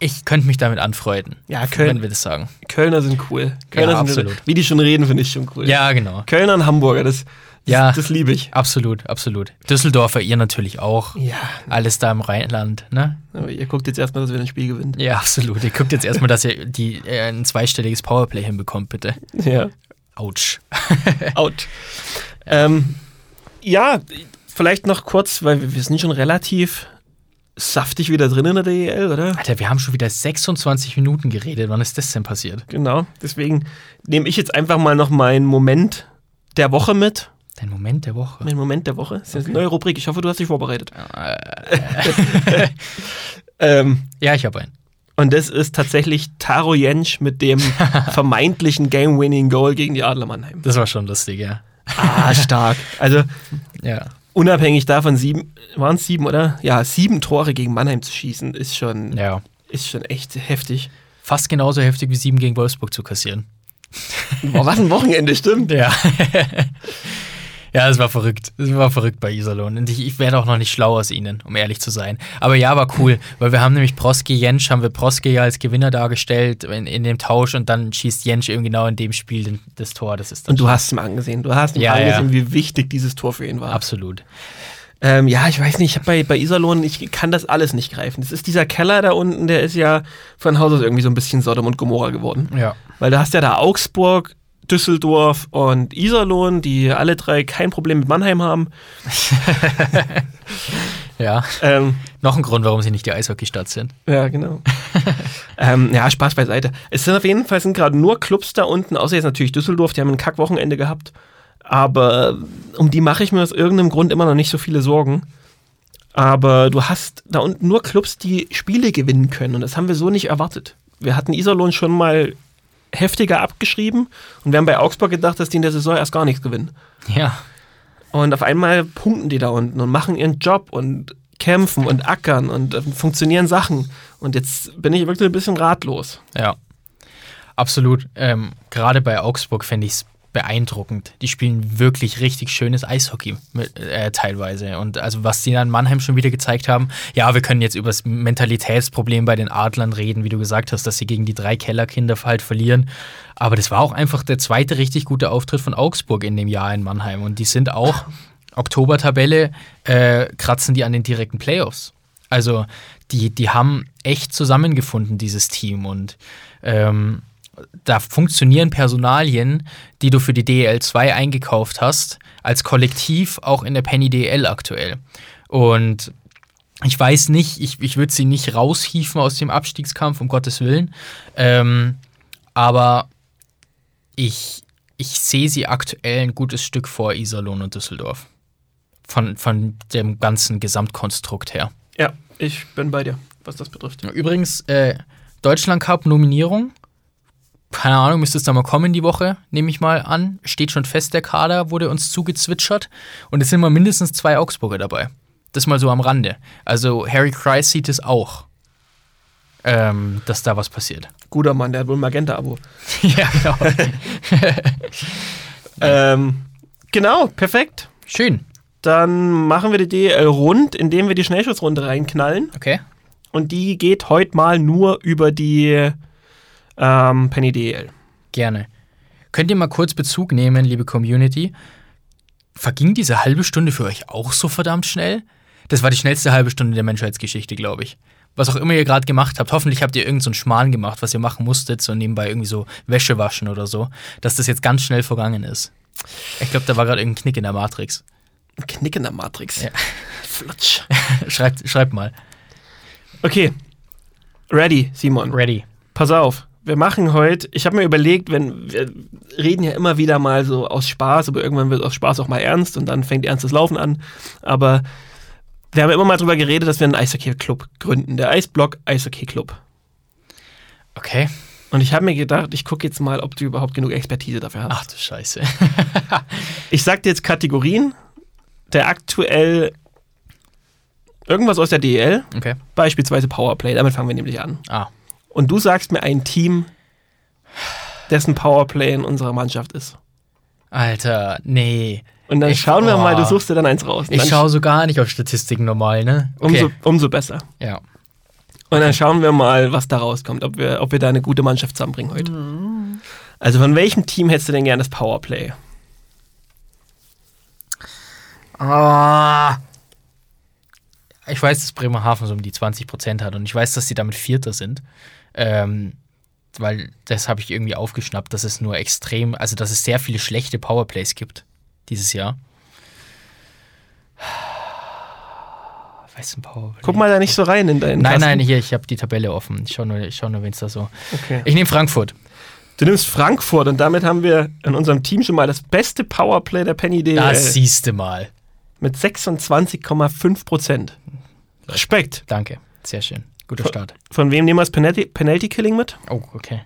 ich könnte mich damit anfreunden, Ja, Köln- wenn wir das sagen. Kölner sind cool. Kölner Ja, sind, absolut. Wie die schon reden, finde ich schon cool. Ja, genau. Kölner und Hamburger, das, das, Ja. das liebe ich. Absolut, absolut. Düsseldorfer, ihr natürlich auch. Ja, Alles da im Rheinland, ne? aber ihr guckt jetzt erstmal, dass wir ein Spiel gewinnt. Ja, absolut. Ihr guckt jetzt erstmal, dass ihr die, äh, ein zweistelliges Powerplay hinbekommt, bitte. Ja. Autsch. Out. ähm, ja, vielleicht noch kurz, weil wir, wir sind schon relativ saftig wieder drin in der DEL, oder? Alter, wir haben schon wieder 26 Minuten geredet. Wann ist das denn passiert? Genau. Deswegen nehme ich jetzt einfach mal noch meinen Moment der Woche mit. Dein Moment der Woche. Mein Moment der Woche. Das ist eine neue Rubrik. Ich hoffe, du hast dich vorbereitet. Äh, Ähm, ja, ich habe einen. und das ist tatsächlich Taro Jensch mit dem vermeintlichen Game-Winning-Goal gegen die Adler Mannheim. Das war schon lustig, ja. Ah, stark. Also Ja. Unabhängig davon, sieben, waren es sieben, oder? Ja, sieben Tore gegen Mannheim zu schießen, ist schon, Ja. ist schon echt heftig. Fast genauso heftig wie sieben gegen Wolfsburg zu kassieren. Boah, was ein Wochenende, stimmt. Ja. ja, es war verrückt. Es war verrückt bei Iserlohn. Und ich, ich werde auch noch nicht schlau aus ihnen, um ehrlich zu sein. Aber ja, war cool, weil wir haben nämlich Proske Jensch, haben wir Proske ja als Gewinner dargestellt in, in dem Tausch und dann schießt Jensch eben genau in dem Spiel den, das Tor. Das ist Und du hast ihm angesehen. Du hast ihm Ja, angesehen, ja. wie wichtig dieses Tor für ihn war. absolut. Ähm, ja, ich weiß nicht, ich bei, bei Iserlohn, ich kann das alles nicht greifen. Das ist dieser Keller da unten, der ist ja von Haus aus irgendwie so ein bisschen Sodom und Gomorra geworden. Ja. Weil du hast ja da Augsburg, Düsseldorf und Iserlohn, die alle drei kein Problem mit Mannheim haben. Ja. Ähm, Noch ein Grund, warum sie nicht die Eishockeystadt sind. ja, genau. ähm, ja, Spaß beiseite. Es sind auf jeden Fall sind gerade nur Clubs da unten, außer jetzt natürlich Düsseldorf, die haben ein Kackwochenende gehabt. Aber um die mache ich mir aus irgendeinem Grund immer noch nicht so viele Sorgen. Aber du hast da unten nur Clubs, die Spiele gewinnen können. Und das haben wir so nicht erwartet. Wir hatten Iserlohn schon mal heftiger abgeschrieben und wir haben bei Augsburg gedacht, dass die in der Saison erst gar nichts gewinnen. Ja. Und auf einmal punkten die da unten und machen ihren Job und kämpfen und ackern und äh, funktionieren Sachen. Und jetzt bin ich wirklich ein bisschen ratlos. Ja, absolut. Ähm, Gerade bei Augsburg fände ich es beeindruckend. Die spielen wirklich richtig schönes Eishockey mit, äh, teilweise. Und also was die dann in Mannheim schon wieder gezeigt haben, ja, wir können jetzt über das Mentalitätsproblem bei den Adlern reden, wie du gesagt hast, dass sie gegen die drei Kellerkinder halt verlieren. Aber das war auch einfach der zweite richtig gute Auftritt von Augsburg in dem Jahr in Mannheim. Und die sind auch Oktober-Tabelle, äh, kratzen die an den direkten Playoffs. Also die, die haben echt zusammengefunden, dieses Team. Und ähm, da funktionieren Personalien, die du für die DEL 2 eingekauft hast, als Kollektiv auch in der Penny DEL aktuell. Und ich weiß nicht, ich, ich würde sie nicht raushieven aus dem Abstiegskampf, um Gottes Willen. Ähm, aber ich, ich sehe sie aktuell ein gutes Stück vor Iserlohn und Düsseldorf. Von, von dem ganzen Gesamtkonstrukt her. Ja, ich bin bei dir, was das betrifft. Übrigens, äh, Deutschland Cup Nominierung. Keine Ahnung, müsste es da mal kommen die Woche, nehme ich mal an. Steht schon fest, der Kader wurde uns zugezwitschert. Und es sind mal mindestens zwei Augsburger dabei. Das mal so am Rande. Also Harry Kreis sieht es auch. ähm, dass da was passiert. Guter Mann, der hat wohl ein Magenta-Abo. ja, genau. Ähm, genau, perfekt. Schön. Dann machen wir die DL rund, indem wir die Schnellschussrunde reinknallen. Okay. Und die geht heute mal nur über die ähm, Penny DL. Gerne. Könnt ihr mal kurz Bezug nehmen, liebe Community? Verging diese halbe Stunde für euch auch so verdammt schnell? Das war die schnellste halbe Stunde der Menschheitsgeschichte, glaube ich. Was auch immer ihr gerade gemacht habt, hoffentlich habt ihr irgendeinen so einen Schmarrn gemacht, was ihr machen musstet, so nebenbei irgendwie so Wäsche waschen oder so, dass das jetzt ganz schnell vergangen ist. Ich glaube, da war gerade irgendein Knick in der Matrix. Ein Knick in der Matrix. Ja. Flutsch. schreibt, schreibt mal. Okay. Ready, Simon. Ready. Pass auf. Wir machen heute, ich habe mir überlegt, wenn wir reden ja immer wieder mal so aus Spaß, aber irgendwann wird aus Spaß auch mal ernst und dann fängt ernstes Laufen an. Aber wir haben immer mal drüber geredet, dass wir einen Eishockey-Club gründen. Der Eisblock Eishockey-Club. Okay. Und ich habe mir gedacht, ich gucke jetzt mal, ob du überhaupt genug Expertise dafür hast. Ach du Scheiße. Ich sag dir jetzt Kategorien, der aktuell irgendwas aus der DEL, Okay. beispielsweise Powerplay, damit fangen wir nämlich an. Ah. Und du sagst mir ein Team, dessen Powerplay in unserer Mannschaft ist. Alter, nee. Und dann Ich- schauen wir mal, oh. du suchst dir dann eins raus. Und Ich dann schaue so gar nicht auf Statistiken normal, ne? umso, umso besser. Ja. Und dann schauen wir mal, was da rauskommt, ob wir, ob wir da eine gute Mannschaft zusammenbringen heute. Also von welchem Team hättest du denn gern das Powerplay? Ah. Ich weiß, dass Bremerhaven so um die 20% hat und ich weiß, dass sie damit Vierter sind. Ähm, weil das habe ich irgendwie aufgeschnappt, dass es nur extrem, also dass es sehr viele schlechte Powerplays gibt dieses Jahr. Weißt du, ein Powerplay? Guck mal da nicht so rein in deinen Nein, Kasten. nein, hier, ich habe die Tabelle offen. Ich schaue nur, ich schau nur wenn es da so. Okay. Ich nehme Frankfurt. Du nimmst Frankfurt und damit haben wir in unserem Team schon mal das beste Powerplay der Penny DL Das siehste mal. mit 26,5 Prozent. Respekt. Danke. Sehr schön. Guter Start. Von wem nehmen wir das Penalty, Penalty Killing mit? Oh, okay.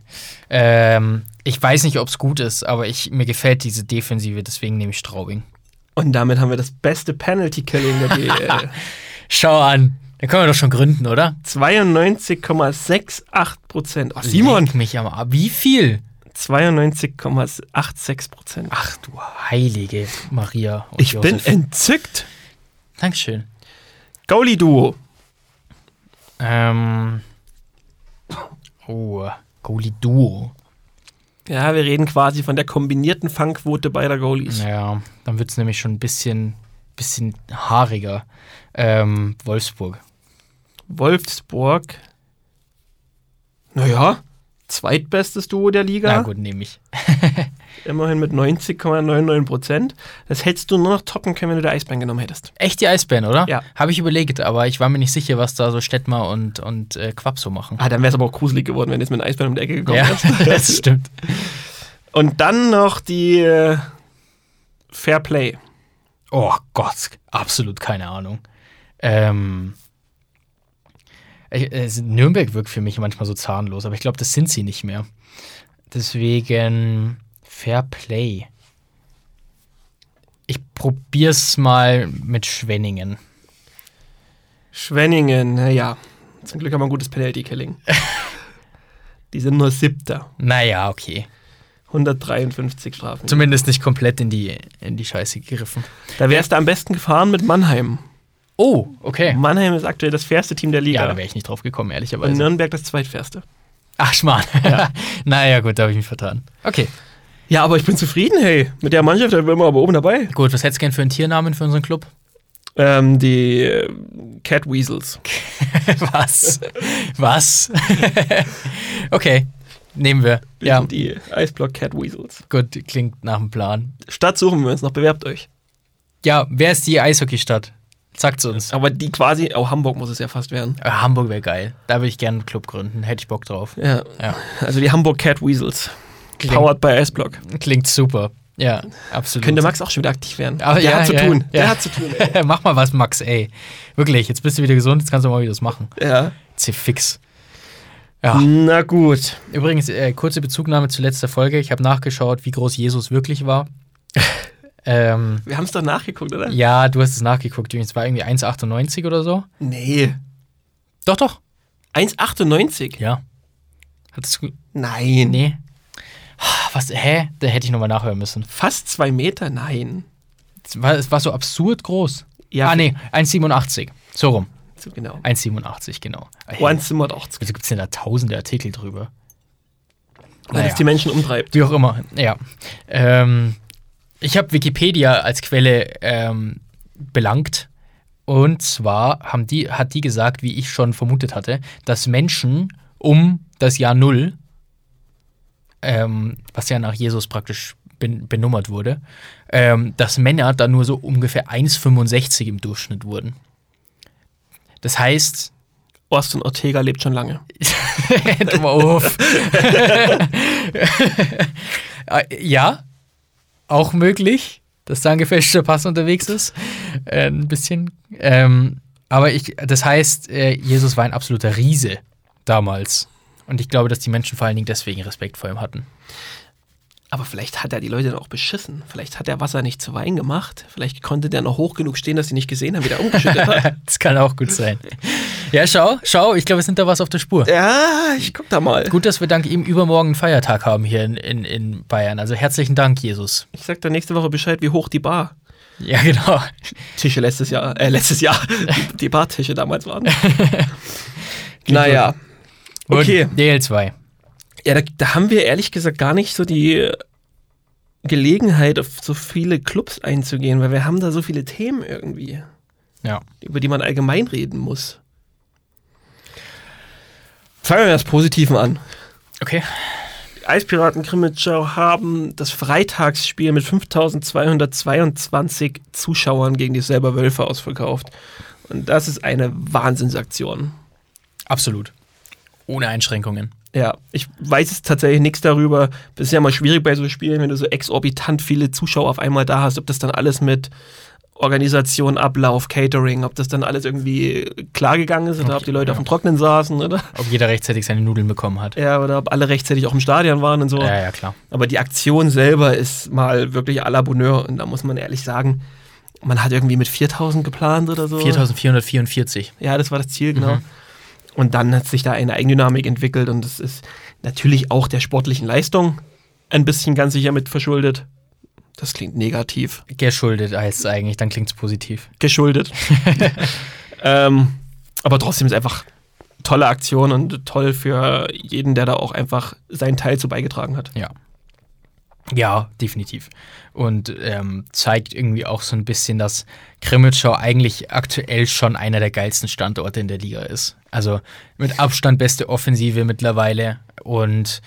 Ähm, ich weiß nicht, ob es gut ist, aber ich, mir gefällt diese Defensive, deswegen nehme ich Straubing. Und damit haben wir das beste Penalty Killing der DL. Schau an. Dann können wir doch schon gründen, oder? 92,68 Prozent. Oh, Simon! Leck mich am Arsch. Wie viel? 92,86 Prozent. Ach du heilige Maria. Ich bin Josef. entzückt. Dankeschön. Goalie-Duo. Ähm. Oh, Goalie Duo. Ja, wir reden quasi von der kombinierten Fangquote beider Goalies. Ja, dann wird es nämlich schon ein bisschen, bisschen haariger. Ähm, Wolfsburg. Wolfsburg. Naja, zweitbestes Duo der Liga. Na gut, nehme ich. Immerhin mit 90,99 Prozent. Das hättest du nur noch toppen können, wenn du der Eisbären genommen hättest. Echt die Eisbären, oder? Ja. Habe ich überlegt, aber ich war mir nicht sicher, was da so Stettmer und, und äh, Quapp so machen. Ah, dann wäre es aber auch gruselig geworden, wenn du jetzt mit einem Eisbären um die Ecke gekommen ja, das stimmt. Und dann noch die äh, Fair Play. Oh Gott, absolut keine Ahnung. Ähm, äh, Nürnberg wirkt für mich manchmal so zahnlos, aber ich glaube, das sind sie nicht mehr. Deswegen Fair Play. Ich probier's mal mit Schwenningen. Schwenningen, naja. Zum Glück haben wir ein gutes Penalty-Killing. die sind nur siebter. Naja, okay. 153 Strafen. Zumindest nicht komplett in die, in die Scheiße gegriffen. Da wärst du am besten gefahren mit Mannheim. Oh, okay. Mannheim ist aktuell das fairste Team der Liga. Ja, da wäre ich nicht drauf gekommen, und ehrlicherweise. Nürnberg das zweitfairste. Ach, Schmarrn. naja, gut, da habe ich mich vertan. Okay. Ja, aber ich bin zufrieden, hey. Mit der Mannschaft da sind wir aber oben dabei. Gut, was hättest du gern für einen Tiernamen für unseren Club? Ähm, die äh, Cat Weasels. Was? Was? okay, nehmen wir. Wir Ja, sind die Eisblock Cat Weasels. gut, klingt nach einem Plan. Stadt suchen wir uns noch, bewerbt euch. Ja, wer ist die Eishockeystadt? Sagt's uns. Aber die quasi, oh, Hamburg muss es ja fast werden. Äh, Hamburg wäre geil. Da würde ich gerne einen Club gründen. Hätte ich Bock drauf. Ja, Ja. also die Hamburg Cat Weasels. Klingt, Powered by Eisblock. klingt super. Ja, absolut. Könnte Max auch schon wieder aktiv werden. Aber der ja, hat zu ja, tun. ja. Der hat zu tun. Mach mal was, Max, ey. Wirklich, jetzt bist du wieder gesund, jetzt kannst du mal wieder was machen. Ja. C fix. Ja. Na gut. Übrigens, äh, kurze Bezugnahme zu letzter Folge. Ich habe nachgeschaut, wie groß Jesus wirklich war. Ähm, Wir haben es doch nachgeguckt, oder? ja, du hast es nachgeguckt. Es war irgendwie 1,98 oder so. Nee. Doch, doch. 1,98? Ja. Hattest du. Nein. Nee. Was, hä? Da hätte ich nochmal nachhören müssen. Fast zwei Meter? Nein. Es war, es war so absurd groß. Ja, ah, nee, 1,87. So rum. So genau. 1,87, genau. Hey, 1,80. Wieso gibt es denn da tausende Artikel drüber? Weil Naja. es die Menschen umtreibt. Wie auch immer, ja. Ähm, ich habe Wikipedia als Quelle ähm, belangt. Und zwar haben die, hat die gesagt, wie ich schon vermutet hatte, dass Menschen um das Jahr Null, ähm, was ja nach Jesus praktisch ben, benummert wurde, ähm, dass Männer da nur so ungefähr 1,65 im Durchschnitt wurden. Das heißt, Austin Ortega lebt schon lange. Entwurf. Äh, ja, auch möglich, dass da ein gefälschter Pass unterwegs ist. Äh, ein bisschen. Ähm, aber ich, das heißt, äh, Jesus war ein absoluter Riese damals. Und ich glaube, dass die Menschen vor allen Dingen deswegen Respekt vor ihm hatten. Aber vielleicht hat er die Leute dann auch beschissen. Vielleicht hat er Wasser nicht zu Wein gemacht. Vielleicht konnte der noch hoch genug stehen, dass sie nicht gesehen haben, wie der umgeschüttet hat. das kann auch gut sein. Ja, schau, schau, ich glaube, wir sind da was auf der Spur. ja, ich guck da mal. Gut, dass wir dank ihm übermorgen einen Feiertag haben hier in, in, in Bayern. Also herzlichen Dank, Jesus. Ich sag dann nächste Woche Bescheid, wie hoch die Bar. Ja, genau. Tische letztes Jahr, äh, letztes Jahr, die, Bartische damals waren. naja. Okay. Und DL2. Ja, da, da haben wir ehrlich gesagt gar nicht so die Gelegenheit, auf so viele Clubs einzugehen, weil wir haben da so viele Themen irgendwie, Ja. über die man allgemein reden muss. Fangen wir mit das Positiven an. Okay. Die Eispiraten Krimitschau haben das Freitagsspiel mit 5222 Zuschauern gegen die selber Wölfe ausverkauft. Und das ist eine Wahnsinnsaktion. Absolut. Ohne Einschränkungen. Ja, ich weiß jetzt tatsächlich nichts darüber. Das ist ja mal schwierig bei so Spielen, wenn du so exorbitant viele Zuschauer auf einmal da hast, ob das dann alles mit Organisation, Ablauf, Catering, ob das dann alles irgendwie klar gegangen ist oder ob die Leute ja. auf dem Trocknen saßen, oder? Ob jeder rechtzeitig seine Nudeln bekommen hat. Ja, oder ob alle rechtzeitig auch im Stadion waren und so. Ja, ja, klar. Aber die Aktion selber ist mal wirklich à la Bonheur. Und da muss man ehrlich sagen, man hat irgendwie mit 4000 geplant oder so. 4444. Ja, das war das Ziel, genau. Mhm. Und dann hat sich da eine Eigendynamik entwickelt und das ist natürlich auch der sportlichen Leistung ein bisschen ganz sicher mit verschuldet. Das klingt negativ. Geschuldet heißt es eigentlich, dann klingt es positiv. Geschuldet. ähm, aber trotzdem ist einfach tolle Aktion und toll für jeden, der da auch einfach seinen Teil zu beigetragen hat. Ja. Ja, definitiv. Und ähm, zeigt irgendwie auch so ein bisschen, dass Krimitschau eigentlich aktuell schon einer der geilsten Standorte in der Liga ist. Also mit Abstand beste Offensive mittlerweile. Und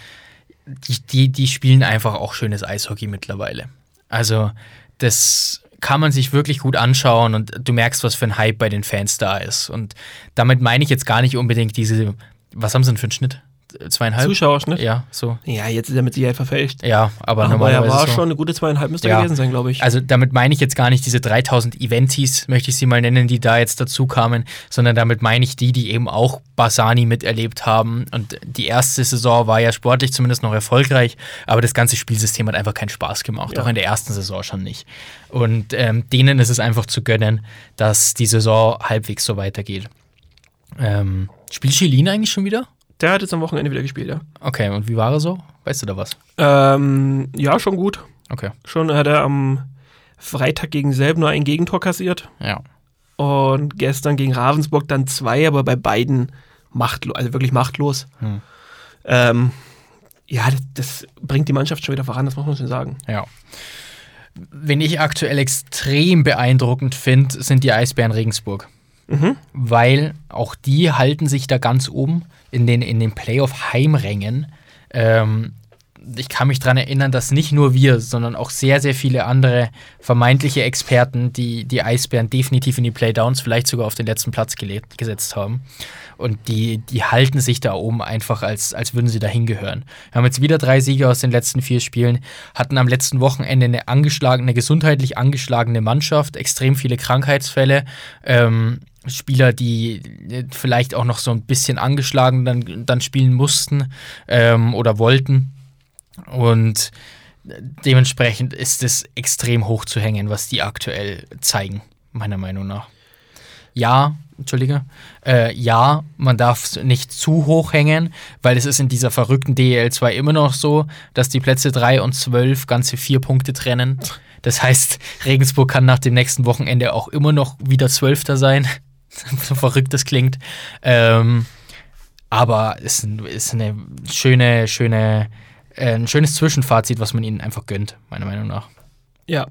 die, die, die spielen einfach auch schönes Eishockey mittlerweile. Also das kann man sich wirklich gut anschauen und du merkst, was für ein Hype bei den Fans da ist. Und damit meine ich jetzt gar nicht unbedingt diese, was haben sie denn für einen Schnitt? Zweieinhalb? Zuschauerschnitt? Ja, so. Ja, jetzt ist er mit Sicherheit verfälscht. Ja, aber, Aber er normalerweise war so. schon eine gute zweieinhalb müsste er Ja. gewesen sein, glaube ich. Also damit meine ich jetzt gar nicht diese 3000 Eventis, möchte ich sie mal nennen, die da jetzt dazu kamen, sondern damit meine ich die, die eben auch Basani miterlebt haben. Und die erste Saison war ja sportlich zumindest noch erfolgreich, aber das ganze Spielsystem hat einfach keinen Spaß gemacht, Ja. auch in der ersten Saison schon nicht. Und ähm, denen ist es einfach zu gönnen, dass die Saison halbwegs so weitergeht. Ähm, spielt Chilin eigentlich schon wieder? Der hat jetzt am Wochenende wieder gespielt, ja. Okay, und wie war er so? Weißt du da was? Ähm, ja, schon gut. Okay, Schon hat er am Freitag gegen Selb nur ein Gegentor kassiert. ja. Und gestern gegen Ravensburg dann zwei, aber bei beiden machtlos, also wirklich machtlos. Hm. Ähm, ja, das, das bringt die Mannschaft schon wieder voran, das muss man schon sagen. Ja. Wen ich aktuell extrem beeindruckend finde, sind die Eisbären Regensburg. Mhm. Weil auch die halten sich da ganz oben in den, in den Playoff-Heimrängen. Ähm, ich kann mich daran erinnern, dass nicht nur wir, sondern auch sehr, sehr viele andere vermeintliche Experten, die die Eisbären definitiv in die Playdowns, vielleicht sogar auf den letzten Platz gesetzt haben. Und die, die halten sich da oben einfach, als, als würden sie da hingehören. Wir haben jetzt wieder drei Siege aus den letzten vier Spielen, hatten am letzten Wochenende eine angeschlagene, gesundheitlich angeschlagene Mannschaft, extrem viele Krankheitsfälle. Ähm, Spieler, die äh, vielleicht auch noch so ein bisschen angeschlagen dann, dann spielen mussten ähm, oder wollten. Und dementsprechend ist es extrem hoch zu hängen, was die aktuell zeigen, meiner Meinung nach. Ja, Entschuldige. Äh, ja, man darf nicht zu hoch hängen, weil es ist in dieser verrückten DEL 2 immer noch so, dass die Plätze 3 und 12 ganze vier Punkte trennen. Das heißt, Regensburg kann nach dem nächsten Wochenende auch immer noch wieder Zwölfter sein. so verrückt das klingt. Ähm, aber es ist, eine schöne, schöne, äh, ein schönes Zwischenfazit, was man ihnen einfach gönnt, meiner Meinung nach. Ja.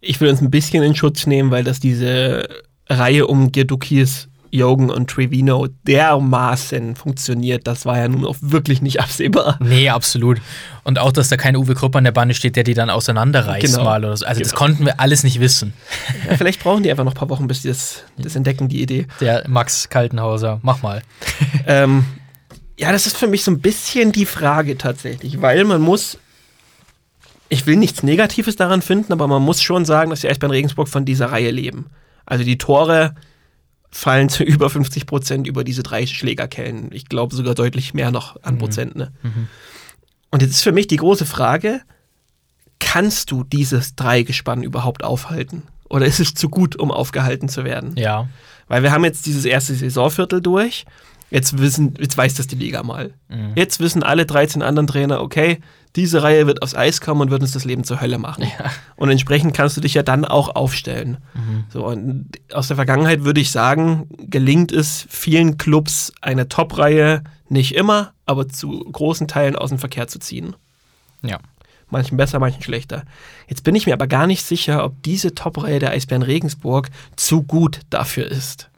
Ich will uns ein bisschen in Schutz nehmen, weil das diese Reihe um Girdukis, Jogan und Trevino dermaßen funktioniert. Das war ja nun auch wirklich nicht absehbar. Nee, absolut. Und auch, dass da kein Uwe Krupp an der Bande steht, der die dann auseinanderreißt Genau. mal oder so. Also das Genau. konnten wir alles nicht wissen. Ja, vielleicht brauchen die einfach noch ein paar Wochen, bis die das, das entdecken, die Idee. Der Max Kaltenhauser, mach mal. ähm, ja, das ist für mich so ein bisschen die Frage tatsächlich, weil man muss, ich will nichts Negatives daran finden, aber man muss schon sagen, dass die Eisbären Regensburg von dieser Reihe leben. Also die Tore fallen zu über 50 Prozent über diese drei Schlägerkellen. Ich glaube sogar deutlich mehr noch an Prozent. Ne? Und jetzt ist für mich die große Frage, kannst du dieses Dreigespann überhaupt aufhalten? Oder ist es zu gut, um aufgehalten zu werden? Ja. Weil wir haben jetzt dieses erste Saisonviertel durch. Jetzt wissen, jetzt weiß das die Liga mal. Mhm. Jetzt wissen alle 13 anderen Trainer, okay, diese Reihe wird aufs Eis kommen und wird uns das Leben zur Hölle machen. Und entsprechend kannst du dich ja dann auch aufstellen. Mhm. So, und aus der Vergangenheit würde ich sagen, gelingt es vielen Clubs, eine Top-Reihe nicht immer, aber zu großen Teilen aus dem Verkehr zu ziehen. Ja. Manchen besser, manchen schlechter. Jetzt bin ich mir aber gar nicht sicher, ob diese Top-Reihe der Eisbären Regensburg zu gut dafür ist.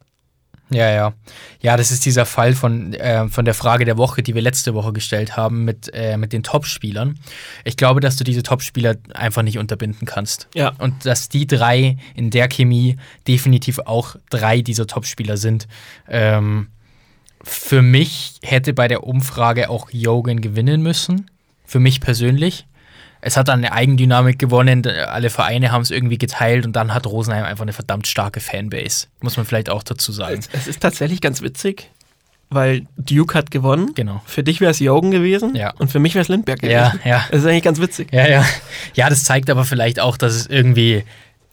Ja, ja. Ja, das ist dieser Fall von, äh, von der Frage der Woche, die wir letzte Woche gestellt haben mit, äh, mit den Top-Spielern. Ich glaube, dass du diese Top-Spieler einfach nicht unterbinden kannst. Ja. Und dass die drei in der Chemie definitiv auch drei dieser Top-Spieler sind. Ähm, für mich hätte bei der Umfrage auch Jogan gewinnen müssen. Für mich persönlich. Es hat dann eine Eigendynamik gewonnen, alle Vereine haben es irgendwie geteilt und dann hat Rosenheim einfach eine verdammt starke Fanbase. Muss man vielleicht auch dazu sagen. Es, es ist tatsächlich ganz witzig, weil Duke hat gewonnen. Genau. Für dich wäre es Jogen gewesen Ja. und für mich wäre es Lindberg gewesen. Ja, ja. Das ist eigentlich ganz witzig. Ja, ja. Ja, das zeigt aber vielleicht auch, dass es irgendwie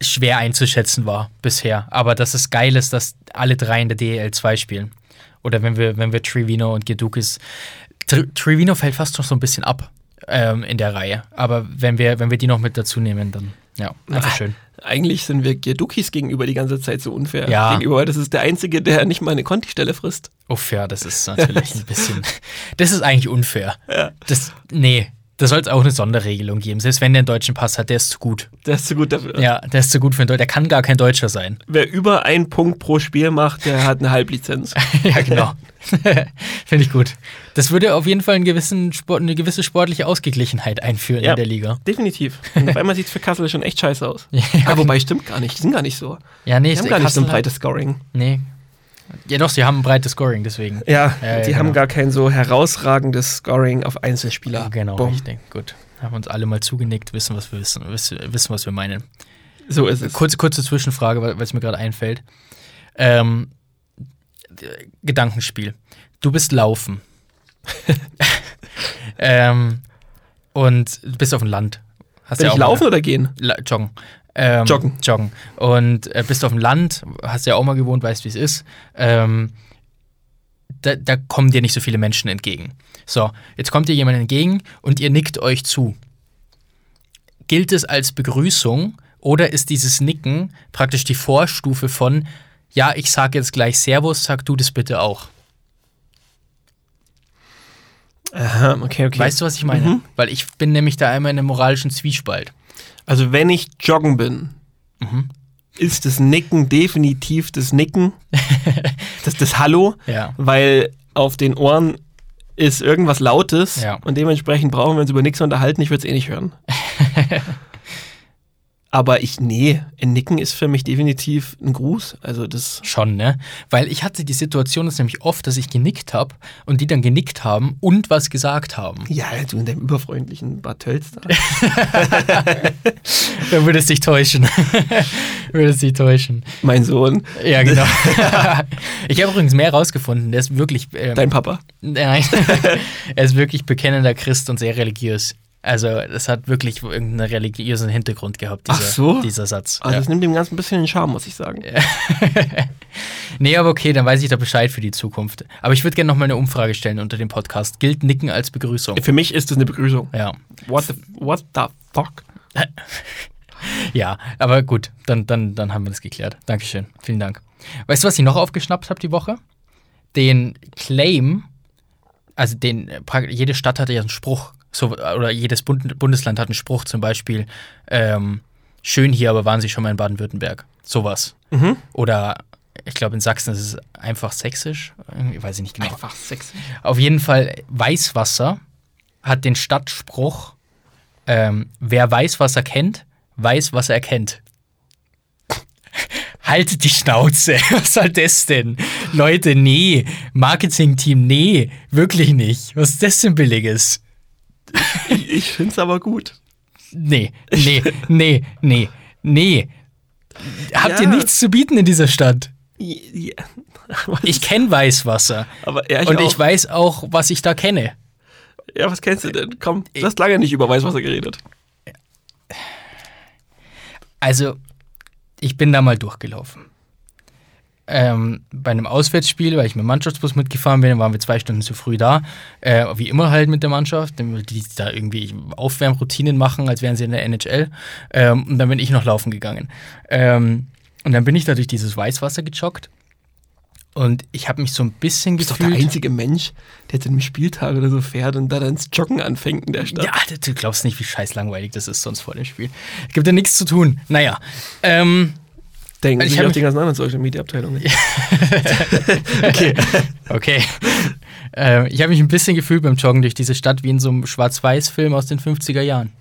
schwer einzuschätzen war bisher. Aber dass es geil ist, dass alle drei in der DEL 2 spielen. Oder wenn wir, wenn wir Trivino und Gedukis. Tri Trivino fällt fast noch so ein bisschen ab ähm, in der Reihe. Aber wenn wir, wenn wir die noch mit dazu nehmen, dann ja, einfach Ah, schön. Eigentlich sind wir Girdukis gegenüber die ganze Zeit so unfair. Ja. Gegenüber, das ist der Einzige, der nicht mal eine Conti-Stelle frisst. Uff, ja, das ist natürlich ein bisschen. Das ist eigentlich unfair. Ja. Das, nee, da soll es auch eine Sonderregelung geben. Selbst wenn der einen deutschen Pass hat, der ist zu gut. Der ist zu gut dafür. Ja, der ist zu gut für einen Deutschen. Der kann gar kein Deutscher sein. Wer über einen Punkt pro Spiel macht, der hat eine Halblizenz. ja, genau. Finde ich gut. Das würde auf jeden Fall einen gewissen Sport, eine gewisse sportliche Ausgeglichenheit einführen Ja. in der Liga. Definitiv. Und auf einmal sieht es für Kassel schon echt scheiße aus. Ja, Ah, wobei, stimmt gar nicht. Die sind gar nicht so. Ja, nee, Die haben gar nicht so ein breites Scoring. Nee. Ja, doch, sie haben ein breites Scoring, deswegen. Ja, Ja, ja, die haben genau. gar kein so herausragendes Scoring auf Einzelspieler. Genau, Bumm. richtig. Gut. Haben uns alle mal zugenickt, wissen, was wir wissen, wissen, was wir meinen. So ist es. Kurze, kurze Zwischenfrage, weil es mir gerade einfällt. Ähm, Gedankenspiel. Du bist laufen. ähm, und du bist auf dem Land. Hast Will ja ich mal- laufen oder gehen? La joggen. Ähm, Joggen. Joggen. Und äh, bist auf dem Land, hast ja auch mal gewohnt, weißt, wie es ist. Ähm, da, da kommen dir nicht so viele Menschen entgegen. So, jetzt kommt dir jemand entgegen und ihr nickt euch zu. Gilt es als Begrüßung oder ist dieses Nicken praktisch die Vorstufe von, ja, ich sag jetzt gleich Servus, sag du das bitte auch? Aha, okay, okay. Weißt du, was ich meine? Mhm. Weil ich bin nämlich da einmal in einem moralischen Zwiespalt. Also wenn ich joggen bin, Mhm. ist das Nicken definitiv das Nicken, das, das Hallo, Ja. weil auf den Ohren ist irgendwas Lautes Ja. und dementsprechend brauchen wir uns über nichts unterhalten, ich würde es eh nicht hören. Aber ich, nee, ein Nicken ist für mich definitiv ein Gruß. Also das, Schon, ne? Weil ich hatte die Situation jetzt nämlich oft, dass ich genickt habe und die dann genickt haben und was gesagt haben. ja, du in deinem überfreundlichen Bad Tölz da. Da würdest dich täuschen. würdest dich täuschen. mein Sohn, Ja, genau. ich habe übrigens mehr rausgefunden. Der ist wirklich. Ähm, dein Papa. Nein. er ist wirklich bekennender Christ und sehr religiös. Also, das hat wirklich irgendeinen religiösen Hintergrund gehabt, dieser, Ach so? dieser Satz. Also ja. das nimmt dem Ganzen ein bisschen den Charme, muss ich sagen. Nee, aber okay, dann weiß ich da Bescheid für die Zukunft. Aber ich würde gerne noch mal eine Umfrage stellen unter dem Podcast. Gilt Nicken als Begrüßung? Für mich ist das eine Begrüßung. Ja. What the, what the fuck? Ja, aber gut, dann, dann, dann haben wir das geklärt. Dankeschön. Vielen Dank. Weißt du, was ich noch aufgeschnappt habe die Woche? Den Claim, also den, äh, jede Stadt hatte ja einen Spruch, so, oder jedes Bund, Bundesland hat einen Spruch, zum Beispiel, ähm, schön hier, aber waren Sie schon mal in Baden-Württemberg? Sowas. Mhm. Oder ich glaube, in Sachsen ist es einfach sächsisch. Irgendwie weiß ich nicht genau. Einfach sexy. Auf jeden Fall, Weißwasser hat den Stadtspruch, ähm, wer Weißwasser kennt, weiß, was er kennt. Haltet die Schnauze. Was soll das denn? Leute, nee. Marketing-Team, nee. Wirklich nicht. Was ist das denn Billiges? Ich, ich finde es aber gut. Nee, nee, nee, nee, nee. Habt ihr Ja. nichts zu bieten in dieser Stadt? Ja. Ich kenne Weißwasser. aber ja, ich Und auch. ich weiß auch, was ich da kenne. Ja, was kennst du denn? Komm, du hast lange nicht über Weißwasser geredet. Also, ich bin da mal durchgelaufen. Ähm, bei einem Auswärtsspiel, weil ich mit dem Mannschaftsbus mitgefahren bin, waren wir zwei Stunden zu früh da. Äh, wie immer halt mit der Mannschaft, die da irgendwie Aufwärmroutinen machen, als wären sie in der NHL. Ähm, und dann bin ich noch laufen gegangen. Ähm, und dann bin ich da durch dieses Weißwasser gejoggt. Und ich habe mich so ein bisschen Du bist doch der gefühlt. einzige Mensch, der jetzt in einem Spieltag oder so fährt und da dann ins Joggen anfängt in der Stadt. Ja, du glaubst nicht, wie scheiß langweilig das ist sonst vor dem Spiel. Gibt ja nichts zu tun. Naja. Ähm, Denken Also ich auch mich- die ganzen anderen Social Media Abteilungen. nicht. Okay. äh, ich habe mich ein bisschen gefühlt beim Joggen durch diese Stadt wie in so einem Schwarz-Weiß-Film aus den 50er Jahren.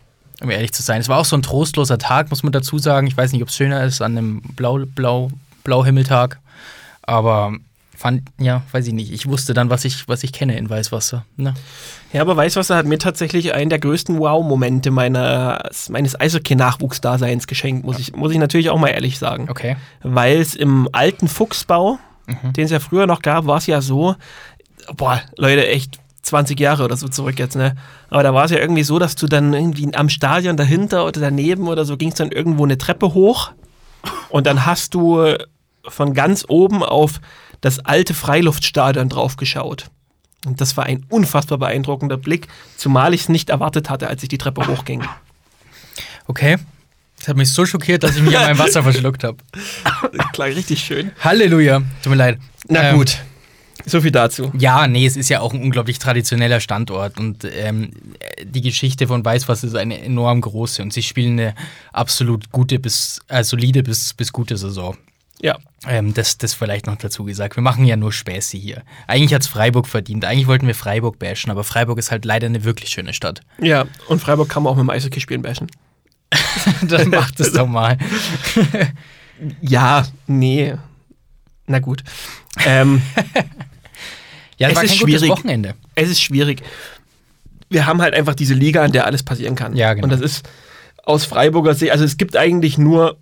Um ehrlich zu sein. Es war auch so ein trostloser Tag, muss man dazu sagen. Ich weiß nicht, ob es schöner ist an einem Blau, Blau, Blauhimmeltag. Aber fand, ja, weiß ich nicht. Ich wusste dann, was ich, was ich kenne in Weißwasser. Ne? Ja, aber Weißwasser hat mir tatsächlich einen der größten Wow-Momente meines, meines Eishockey-Nachwuchsdaseins geschenkt, muss ich, muss ich natürlich auch mal ehrlich sagen. Okay. Weil es im alten Fuchsbau, den es ja früher noch gab, war es ja so, boah, Leute, echt 20 Jahre oder so zurück jetzt, ne? Aber da war es ja irgendwie so, dass du dann irgendwie am Stadion dahinter oder daneben oder so ging es dann irgendwo eine Treppe hoch und dann hast du von ganz oben auf das alte Freiluftstadion drauf geschaut. Und das war ein unfassbar beeindruckender Blick, zumal ich es nicht erwartet hatte, als ich die Treppe hochging. Okay. Das hat mich so schockiert, dass ich mich an meinem Wasser verschluckt habe. Klar, richtig schön. Halleluja. Tut mir leid. Na Ähm, gut, so viel dazu. Ja, nee, es ist ja auch ein unglaublich traditioneller Standort und ähm, die Geschichte von Weißwasser ist eine enorm große und sie spielen eine absolut gute bis, äh, solide bis, bis gute Saison. Ja, Ähm, das, das vielleicht noch dazu gesagt. Wir machen ja nur Späße hier. Eigentlich hat es Freiburg verdient. Eigentlich wollten wir Freiburg bashen, aber Freiburg ist halt leider eine wirklich schöne Stadt. ja. Und Freiburg kann man auch mit dem Eishockey spielen bashen. Dann macht es doch mal. Ja, nee. Na gut. Ähm, Ja, Es war ist schwierig. Wochenende. es ist schwierig. Wir haben halt einfach diese Liga, an der alles passieren kann. Ja, genau. Und das ist aus Freiburger Sicht, also es gibt eigentlich nur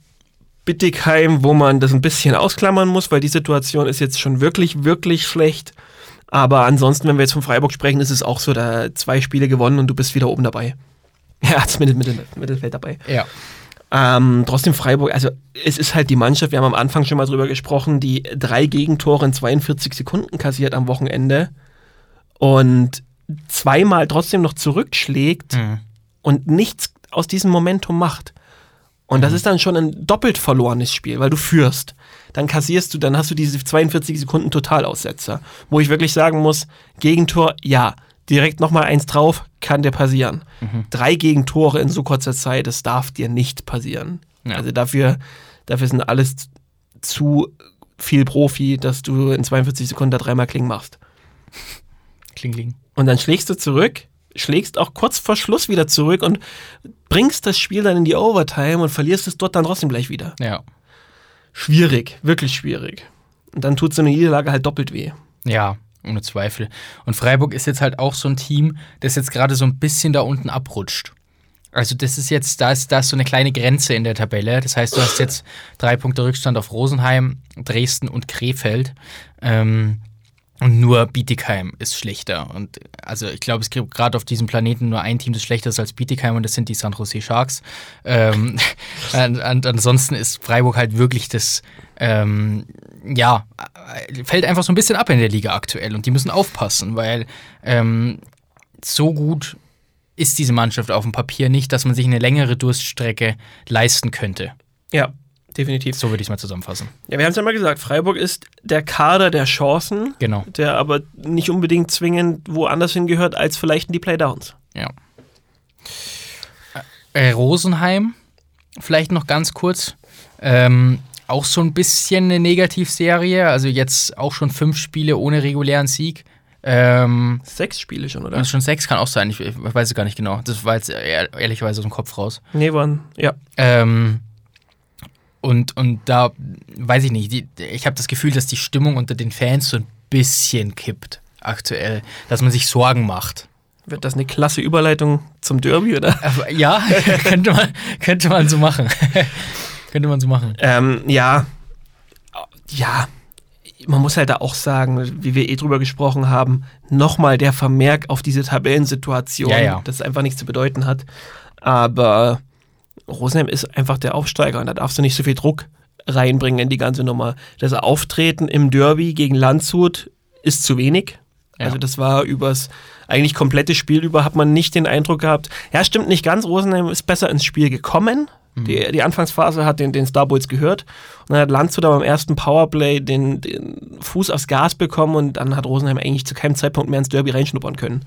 Bittigheim, wo man das ein bisschen ausklammern muss, weil die Situation ist jetzt schon wirklich, wirklich schlecht. Aber ansonsten, wenn wir jetzt von Freiburg sprechen, ist es auch so, da zwei Spiele gewonnen und du bist wieder oben dabei. Ja, zumindest Mittel, Mittelfeld dabei. Ja. Ähm, trotzdem Freiburg, also es ist halt die Mannschaft, wir haben am Anfang schon mal drüber gesprochen, die drei Gegentore in 42 Sekunden kassiert am Wochenende und zweimal trotzdem noch zurückschlägt Mhm. und nichts aus diesem Momentum macht. Und das ist dann schon ein doppelt verlorenes Spiel, weil du führst. Dann kassierst du, dann hast du diese 42 Sekunden Totalaussetzer, wo ich wirklich sagen muss, Gegentor, ja, direkt nochmal eins drauf, kann dir passieren. Drei Gegentore in so kurzer Zeit, das darf dir nicht passieren. Ja. Also dafür, dafür sind alles zu viel Profi, dass du in 42 Sekunden da dreimal Kling machst. Kling, kling. Und dann schlägst du zurück, schlägst auch kurz vor Schluss wieder zurück und bringst das Spiel dann in die Overtime und verlierst es dort dann trotzdem gleich wieder. Ja. Schwierig, wirklich schwierig. Und dann tut so eine Niederlage halt doppelt weh. Ja, ohne Zweifel. Und Freiburg ist jetzt halt auch so ein Team, das jetzt gerade so ein bisschen da unten abrutscht. Also das ist jetzt, da ist, da ist so eine kleine Grenze in der Tabelle. Das heißt, du hast jetzt drei Punkte Rückstand auf Rosenheim, Dresden und Krefeld. Ähm, Und nur Bietigheim ist schlechter. Und also ich glaube, es gibt gerade auf diesem Planeten nur ein Team, das schlechter ist als Bietigheim und das sind die San Jose Sharks. Ähm, und, ansonsten ist Freiburg halt wirklich das, ähm, ja, fällt einfach so ein bisschen ab in der Liga aktuell und die müssen aufpassen, weil ähm, so gut ist diese Mannschaft auf dem Papier nicht, dass man sich eine längere Durststrecke leisten könnte. Ja, definitiv. So würde ich es mal zusammenfassen. Ja, wir haben es ja mal gesagt, Freiburg ist der Kader der Chancen, Genau. der aber nicht unbedingt zwingend woanders hingehört als vielleicht in die Playdowns. Ja. Äh, Rosenheim, vielleicht noch ganz kurz. Ähm, auch so ein bisschen eine Negativserie. Also jetzt auch schon fünf Spiele ohne regulären Sieg. Ähm, Sechs Spiele schon, oder? schon sechs kann auch sein. Ich, ich weiß es gar nicht genau. Das war jetzt ehr- ehrlicherweise aus dem Kopf raus. Nee, waren, ja. Ähm, und, und da weiß ich nicht, die, ich habe das Gefühl, dass die Stimmung unter den Fans so ein bisschen kippt aktuell, dass man sich Sorgen macht. Wird das eine klasse Überleitung zum Derby, oder? Ja, könnte, man, könnte man so machen. könnte man so machen. Ähm, ja. Ja. Man muss halt da auch sagen, wie wir eh drüber gesprochen haben, nochmal der Vermerk auf diese Tabellensituation, Ja, ja. das einfach nichts zu bedeuten hat. Aber Rosenheim ist einfach der Aufsteiger und da darfst du nicht so viel Druck reinbringen in die ganze Nummer. Das Auftreten im Derby gegen Landshut ist zu wenig. Ja. Also das war übers eigentlich komplette Spiel über, hat man nicht den Eindruck gehabt, ja stimmt nicht ganz, Rosenheim ist besser ins Spiel gekommen. Die, die Anfangsphase hat den, den Starboys gehört und dann hat Landshut aber im ersten Powerplay den, den Fuß aufs Gas bekommen und dann hat Rosenheim eigentlich zu keinem Zeitpunkt mehr ins Derby reinschnuppern können.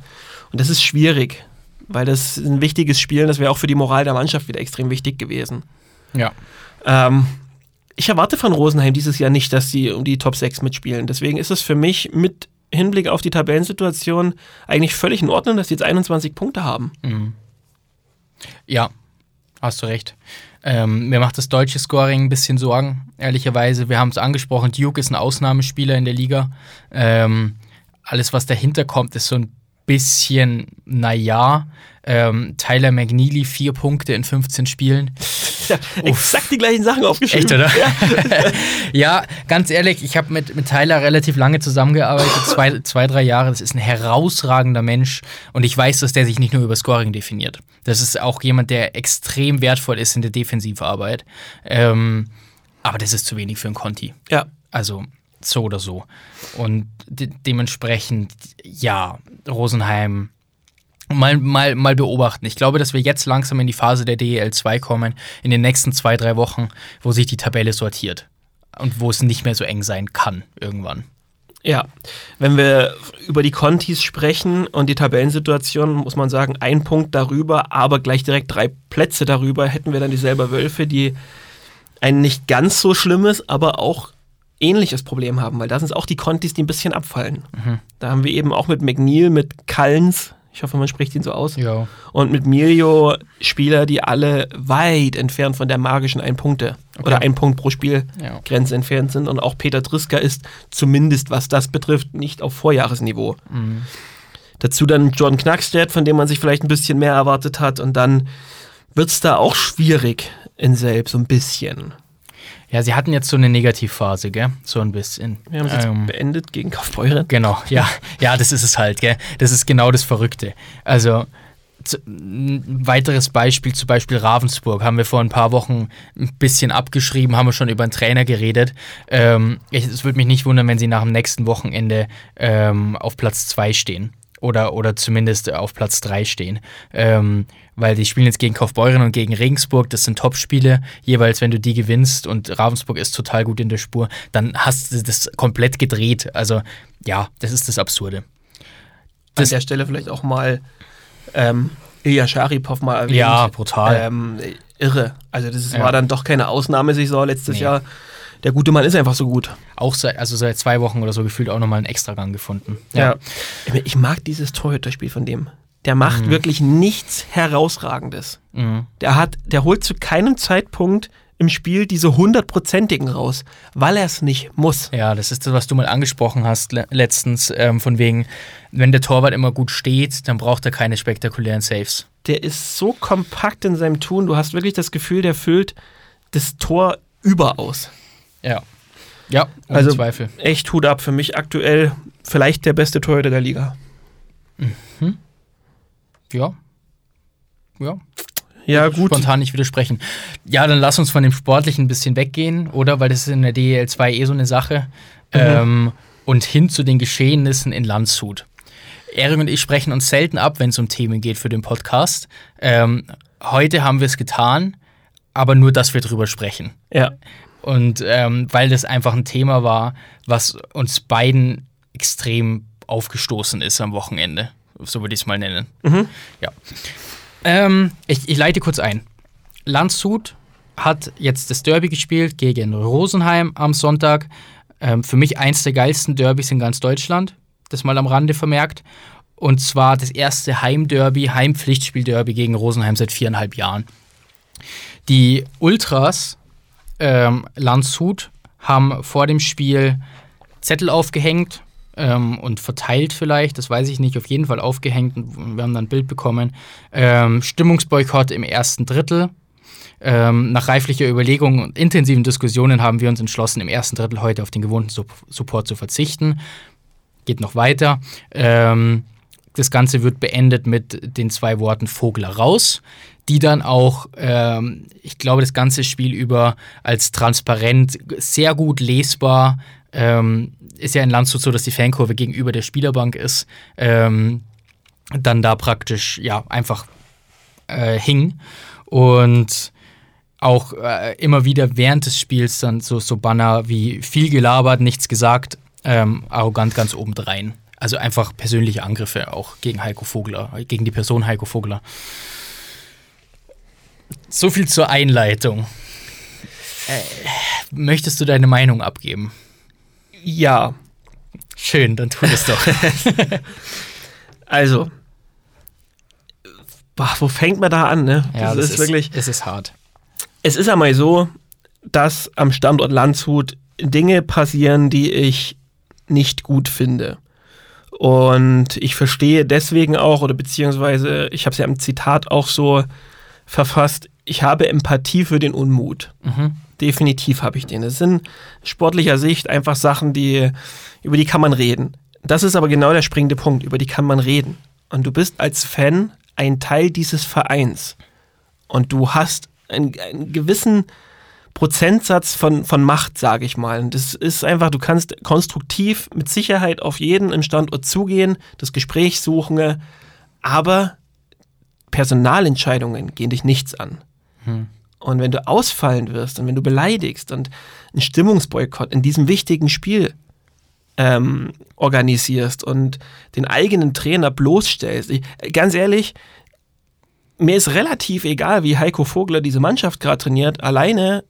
Und das ist schwierig, weil das ist ein wichtiges Spiel und das wäre auch für die Moral der Mannschaft wieder extrem wichtig gewesen. Ja. Ähm, ich erwarte von Rosenheim dieses Jahr nicht, dass sie um die Top 6 mitspielen. Deswegen ist es für mich mit Hinblick auf die Tabellensituation eigentlich völlig in Ordnung, dass sie jetzt 21 Punkte haben. Ja, hast du recht. Ähm, mir macht das deutsche Scoring ein bisschen Sorgen, ehrlicherweise. Wir haben es angesprochen, Duke ist ein Ausnahmespieler in der Liga. Ähm, alles, was dahinter kommt, ist so ein bisschen, naja. Ähm, Tyler McNeely, vier Punkte in 15 Spielen. Ja, exakt die gleichen Sachen aufgeschrieben. Echt, oder? ja, ganz ehrlich, ich habe mit, mit Tyler relativ lange zusammengearbeitet, zwei, zwei, drei Jahre. Das ist ein herausragender Mensch und ich weiß, dass der sich nicht nur über Scoring definiert. Das ist auch jemand, der extrem wertvoll ist in der Defensivarbeit. Ähm, aber das ist zu wenig für einen Conti. Ja, Also so oder so. Und de dementsprechend, ja, Rosenheim mal, mal, mal beobachten. Ich glaube, dass wir jetzt langsam in die Phase der DEL 2 kommen, in den nächsten zwei, drei Wochen, wo sich die Tabelle sortiert. Und wo es nicht mehr so eng sein kann, irgendwann. ja. Wenn wir über die Contis sprechen und die Tabellensituation, muss man sagen, ein Punkt darüber, aber gleich direkt drei Plätze darüber, hätten wir dann dieselbe Wölfe, die ein nicht ganz so schlimmes, aber auch ähnliches Problem haben, weil da sind es auch die Contis, die ein bisschen abfallen. Da haben wir eben auch mit McNeil, mit Kallens, ich hoffe, man spricht ihn so aus, Ja. und mit Milio Spieler, die alle weit entfernt von der magischen ein Punkte oder ein Punkt pro Spiel Ja. Grenze entfernt sind. Und auch Peter Driska ist zumindest, was das betrifft, nicht auf Vorjahresniveau. Dazu dann John Knackstedt, von dem man sich vielleicht ein bisschen mehr erwartet hat. Und dann wird es da auch schwierig in selbst, so ein bisschen. Ja, sie hatten jetzt so eine Negativphase, gell? So ein bisschen. Wir haben es jetzt Ähm, beendet gegen Kaufbeuren. Genau, ja, ja, das ist es halt, gell? Das ist genau das Verrückte. Also, ein weiteres Beispiel, zum Beispiel Ravensburg, haben wir vor ein paar Wochen ein bisschen abgeschrieben, haben wir schon über einen Trainer geredet. Ähm, ich, es würde mich nicht wundern, wenn sie nach dem nächsten Wochenende ähm, auf Platz 2 stehen. Oder, oder zumindest auf Platz 3 stehen. Ähm, weil die spielen jetzt gegen Kaufbeuren und gegen Regensburg. Das sind Top-Spiele. Jeweils, wenn du die gewinnst und Ravensburg ist total gut in der Spur, dann hast du das komplett gedreht. Also, ja, das ist das Absurde. An Das- der Stelle vielleicht auch mal ähm, Ilya Sharipov mal erwähnt. Ja, brutal. Ähm, irre. Also das ist, Ja. war dann doch keine Ausnahmesaison letztes Nee. Jahr. Der gute Mann ist einfach so gut. Auch seit, also seit zwei Wochen oder so gefühlt auch nochmal einen Extragang gefunden. Ich, ich mag dieses Torhüterspiel von dem. Der macht wirklich nichts Herausragendes. Mhm. Der hat, der holt zu keinem Zeitpunkt im Spiel diese hundertprozentigen raus, weil er es nicht muss. Ja, das ist das, was du mal angesprochen hast le letztens, ähm, von wegen, wenn der Torwart immer gut steht, dann braucht er keine spektakulären Saves. Der ist so kompakt in seinem Tun, du hast wirklich das Gefühl, der füllt das Tor überaus. Ja. Ja, ohne Also Zweifel. echt Hut ab für mich aktuell vielleicht der beste Torhüter der Liga. Ja. Ja, Ja, gut. spontan nicht widersprechen. Ja, dann lass uns von dem Sportlichen ein bisschen weggehen, oder? Weil das ist in der DEL 2 eh so eine Sache. Ähm, und hin zu den Geschehnissen in Landshut. Erik und ich sprechen uns selten ab, wenn es um Themen geht für den Podcast. Ähm, heute haben wir es getan, aber nur, dass wir drüber sprechen. Ja. Und ähm, weil das einfach ein Thema war, was uns beiden extrem aufgestoßen ist am Wochenende. So würde ich es mal nennen. Ja. Ähm, ich, ich leite kurz ein. Landshut hat jetzt das Derby gespielt gegen Rosenheim am Sonntag. Ähm, für mich eins der geilsten Derbys in ganz Deutschland. Das mal am Rande vermerkt. Und zwar das erste Heimderby, Heimpflichtspiel-Derby gegen Rosenheim seit viereinhalb Jahren. Die Ultras ähm, Landshut haben vor dem Spiel Zettel aufgehängt ähm, und verteilt vielleicht, das weiß ich nicht, auf jeden Fall aufgehängt und wir haben dann ein Bild bekommen. Ähm, Stimmungsboykott im ersten Drittel. Ähm, nach reiflicher Überlegung und intensiven Diskussionen haben wir uns entschlossen, im ersten Drittel heute auf den gewohnten Sup Support zu verzichten. Geht noch weiter. Ähm, das Ganze wird beendet mit den zwei Worten Vogler raus, die dann auch, ähm, ich glaube, das ganze Spiel über als transparent, sehr gut lesbar, ähm, ist ja in Landshut so, dass die Fankurve gegenüber der Spielerbank ist, ähm, dann da praktisch, ja, einfach äh, hing. Und auch äh, immer wieder während des Spiels dann so, so Banner wie viel gelabert, nichts gesagt, ähm, arrogant ganz obendrein. Also einfach persönliche Angriffe auch gegen Heiko Vogler, gegen die Person Heiko Vogler. So viel zur Einleitung. Äh, möchtest du deine Meinung abgeben? Ja. Schön, dann tu das doch. Also. Boah, wo fängt man da an, ne? ja, das ist wirklich. Es ist hart. Es ist einmal so, dass am Standort Landshut Dinge passieren, die ich nicht gut finde. Und ich verstehe deswegen auch, oder beziehungsweise ich habe es ja im Zitat auch so verfasst, ich habe Empathie für den Unmut. Mhm. Definitiv habe ich den. Es sind sportlicher Sicht einfach Sachen, die, über die kann man reden. Das ist aber genau der springende Punkt, über die kann man reden. Und du bist als Fan ein Teil dieses Vereins. Und du hast einen, einen gewissen Prozentsatz von, von Macht, sage ich mal. Und das ist einfach, du kannst konstruktiv mit Sicherheit auf jeden im Standort zugehen, das Gespräch suchen, aber Personalentscheidungen gehen dich nichts an. Und wenn du ausfallen wirst und wenn du beleidigst und einen Stimmungsboykott in diesem wichtigen Spiel ähm, organisierst und den eigenen Trainer bloßstellst, ich, ganz ehrlich, mir ist relativ egal, wie Heiko Vogler diese Mannschaft gerade trainiert. Alleine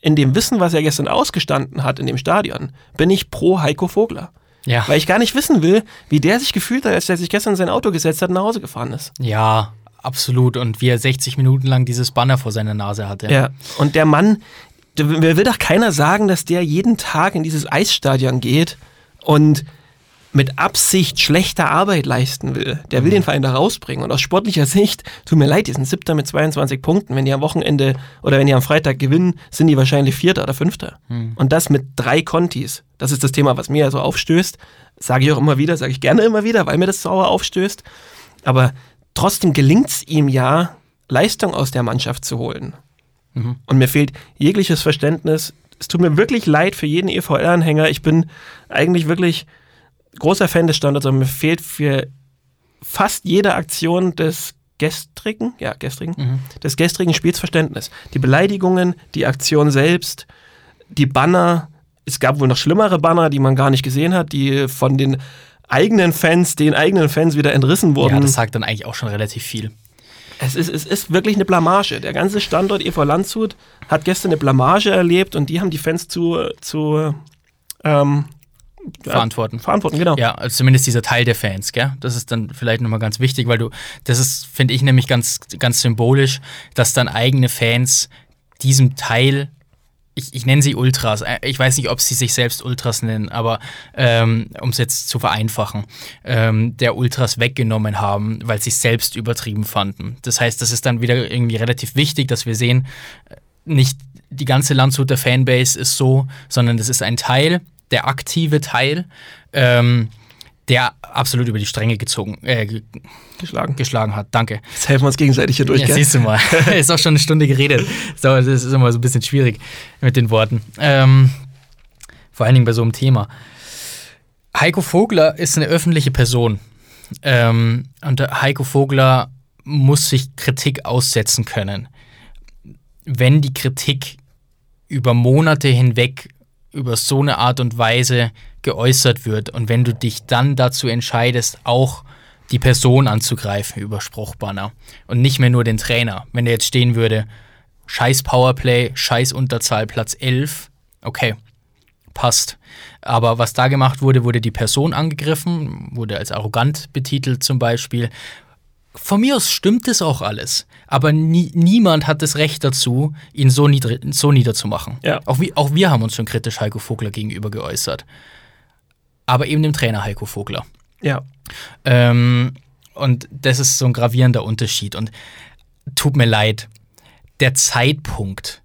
in dem Wissen, was er gestern ausgestanden hat in dem Stadion, bin ich pro Heiko Vogler. Ja. Weil ich gar nicht wissen will, wie der sich gefühlt hat, als er sich gestern in sein Auto gesetzt hat und nach Hause gefahren ist. Ja, absolut. Und wie er 60 Minuten lang dieses Banner vor seiner Nase hatte. Ja, und der Mann, mir will doch keiner sagen, dass der jeden Tag in dieses Eisstadion geht und mit Absicht schlechte Arbeit leisten will. Der will den Verein da rausbringen. Und aus sportlicher Sicht, tut mir leid, die sind Siebter mit 22 Punkten. Wenn die am Wochenende oder wenn die am Freitag gewinnen, sind die wahrscheinlich Vierter oder Fünfter. Und das mit drei Contis. Das ist das Thema, was mir so aufstößt. Sage ich auch immer wieder, sage ich gerne immer wieder, weil mir das sauer aufstößt. Aber trotzdem gelingt es ihm ja, Leistung aus der Mannschaft zu holen. Und mir fehlt jegliches Verständnis. Es tut mir wirklich leid für jeden EVL-Anhänger. Ich bin eigentlich wirklich großer Fan des Standards, aber mir fehlt für fast jede Aktion des gestrigen, ja, gestrigen, des gestrigen Spiels Verständnis. Die Beleidigungen, die Aktion selbst, die Banner. Es gab wohl noch schlimmere Banner, die man gar nicht gesehen hat, die von den eigenen Fans, den eigenen Fans wieder entrissen wurden. Ja, das sagt dann eigentlich auch schon relativ viel. Es ist, es ist wirklich eine Blamage. Der ganze Standort EV Landshut hat gestern eine Blamage erlebt und die haben die Fans zu, zu ähm, Verantworten. verantworten, genau. Ja, also zumindest dieser Teil der Fans, gell? Das ist dann vielleicht nochmal ganz wichtig, weil du, das ist, finde ich nämlich ganz, ganz symbolisch, dass dann eigene Fans diesem Teil, ich, ich nenne sie Ultras, äh, ich weiß nicht, ob sie sich selbst Ultras nennen, aber ähm, um es jetzt zu vereinfachen, ähm, der Ultras weggenommen haben, weil sie es selbst übertrieben fanden. Das heißt, das ist dann wieder irgendwie relativ wichtig, dass wir sehen, äh, nicht die ganze Landshuter Fanbase ist so, sondern das ist ein Teil, der aktive Teil, ähm, der absolut über die Stränge gezogen, äh, ge- Geschlagen. geschlagen hat. Danke. Jetzt helfen wir uns gegenseitig hier durch, Ja, gell? siehst du mal. ist auch schon eine Stunde geredet. So, das ist immer so ein bisschen schwierig mit den Worten. Ähm, vor allen Dingen bei so einem Thema. Heiko Vogler ist eine öffentliche Person. Ähm, und Heiko Vogler muss sich Kritik aussetzen können. Wenn die Kritik über Monate hinweg über so eine Art und Weise geäußert wird und wenn du dich dann dazu entscheidest, auch die Person anzugreifen über Spruchbanner und nicht mehr nur den Trainer. Wenn der jetzt stehen würde, scheiß Powerplay, scheiß Unterzahl, Platz 11, okay, passt. Aber was da gemacht wurde, wurde die Person angegriffen, wurde als arrogant betitelt zum Beispiel. Von mir aus stimmt es auch alles, aber nie, niemand hat das Recht dazu, ihn so, niedrig, so niederzumachen. Ja. Auch, wir, auch wir haben uns schon kritisch Heiko Vogler gegenüber geäußert. Aber eben dem Trainer Heiko Vogler. Ja. Ähm, und das ist so ein gravierender Unterschied. Und tut mir leid, der Zeitpunkt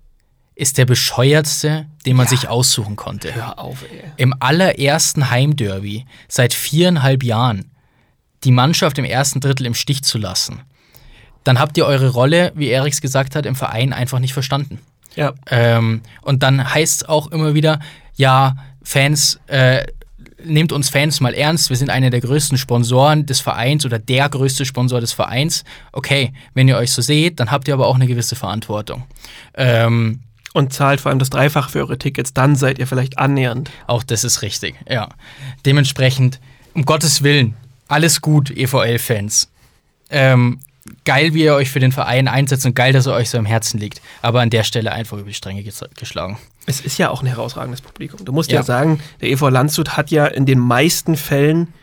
ist der bescheuertste, den man sich aussuchen konnte. Hör auf, ey. Im allerersten Heimderby seit viereinhalb Jahren die Mannschaft im ersten Drittel im Stich zu lassen. Dann habt ihr eure Rolle, wie Eriks gesagt hat, im Verein einfach nicht verstanden. Ja. Ähm, und dann heißt es auch immer wieder, ja, Fans, äh, nehmt uns Fans mal ernst, wir sind einer der größten Sponsoren des Vereins oder der größte Sponsor des Vereins. Okay, wenn ihr euch so seht, dann habt ihr aber auch eine gewisse Verantwortung. Ähm, Und zahlt vor allem das Dreifache für eure Tickets, dann seid ihr vielleicht annähernd. auch das ist richtig, ja. Dementsprechend, um Gottes Willen, alles gut, EVL-Fans. Ähm, geil, wie ihr euch für den Verein einsetzt und geil, dass er euch so im Herzen liegt. Aber an der Stelle einfach über die Stränge ges- geschlagen. Es ist ja auch ein herausragendes Publikum. Du musst ja, Ja. sagen, der EV Landshut hat ja in den meisten Fällen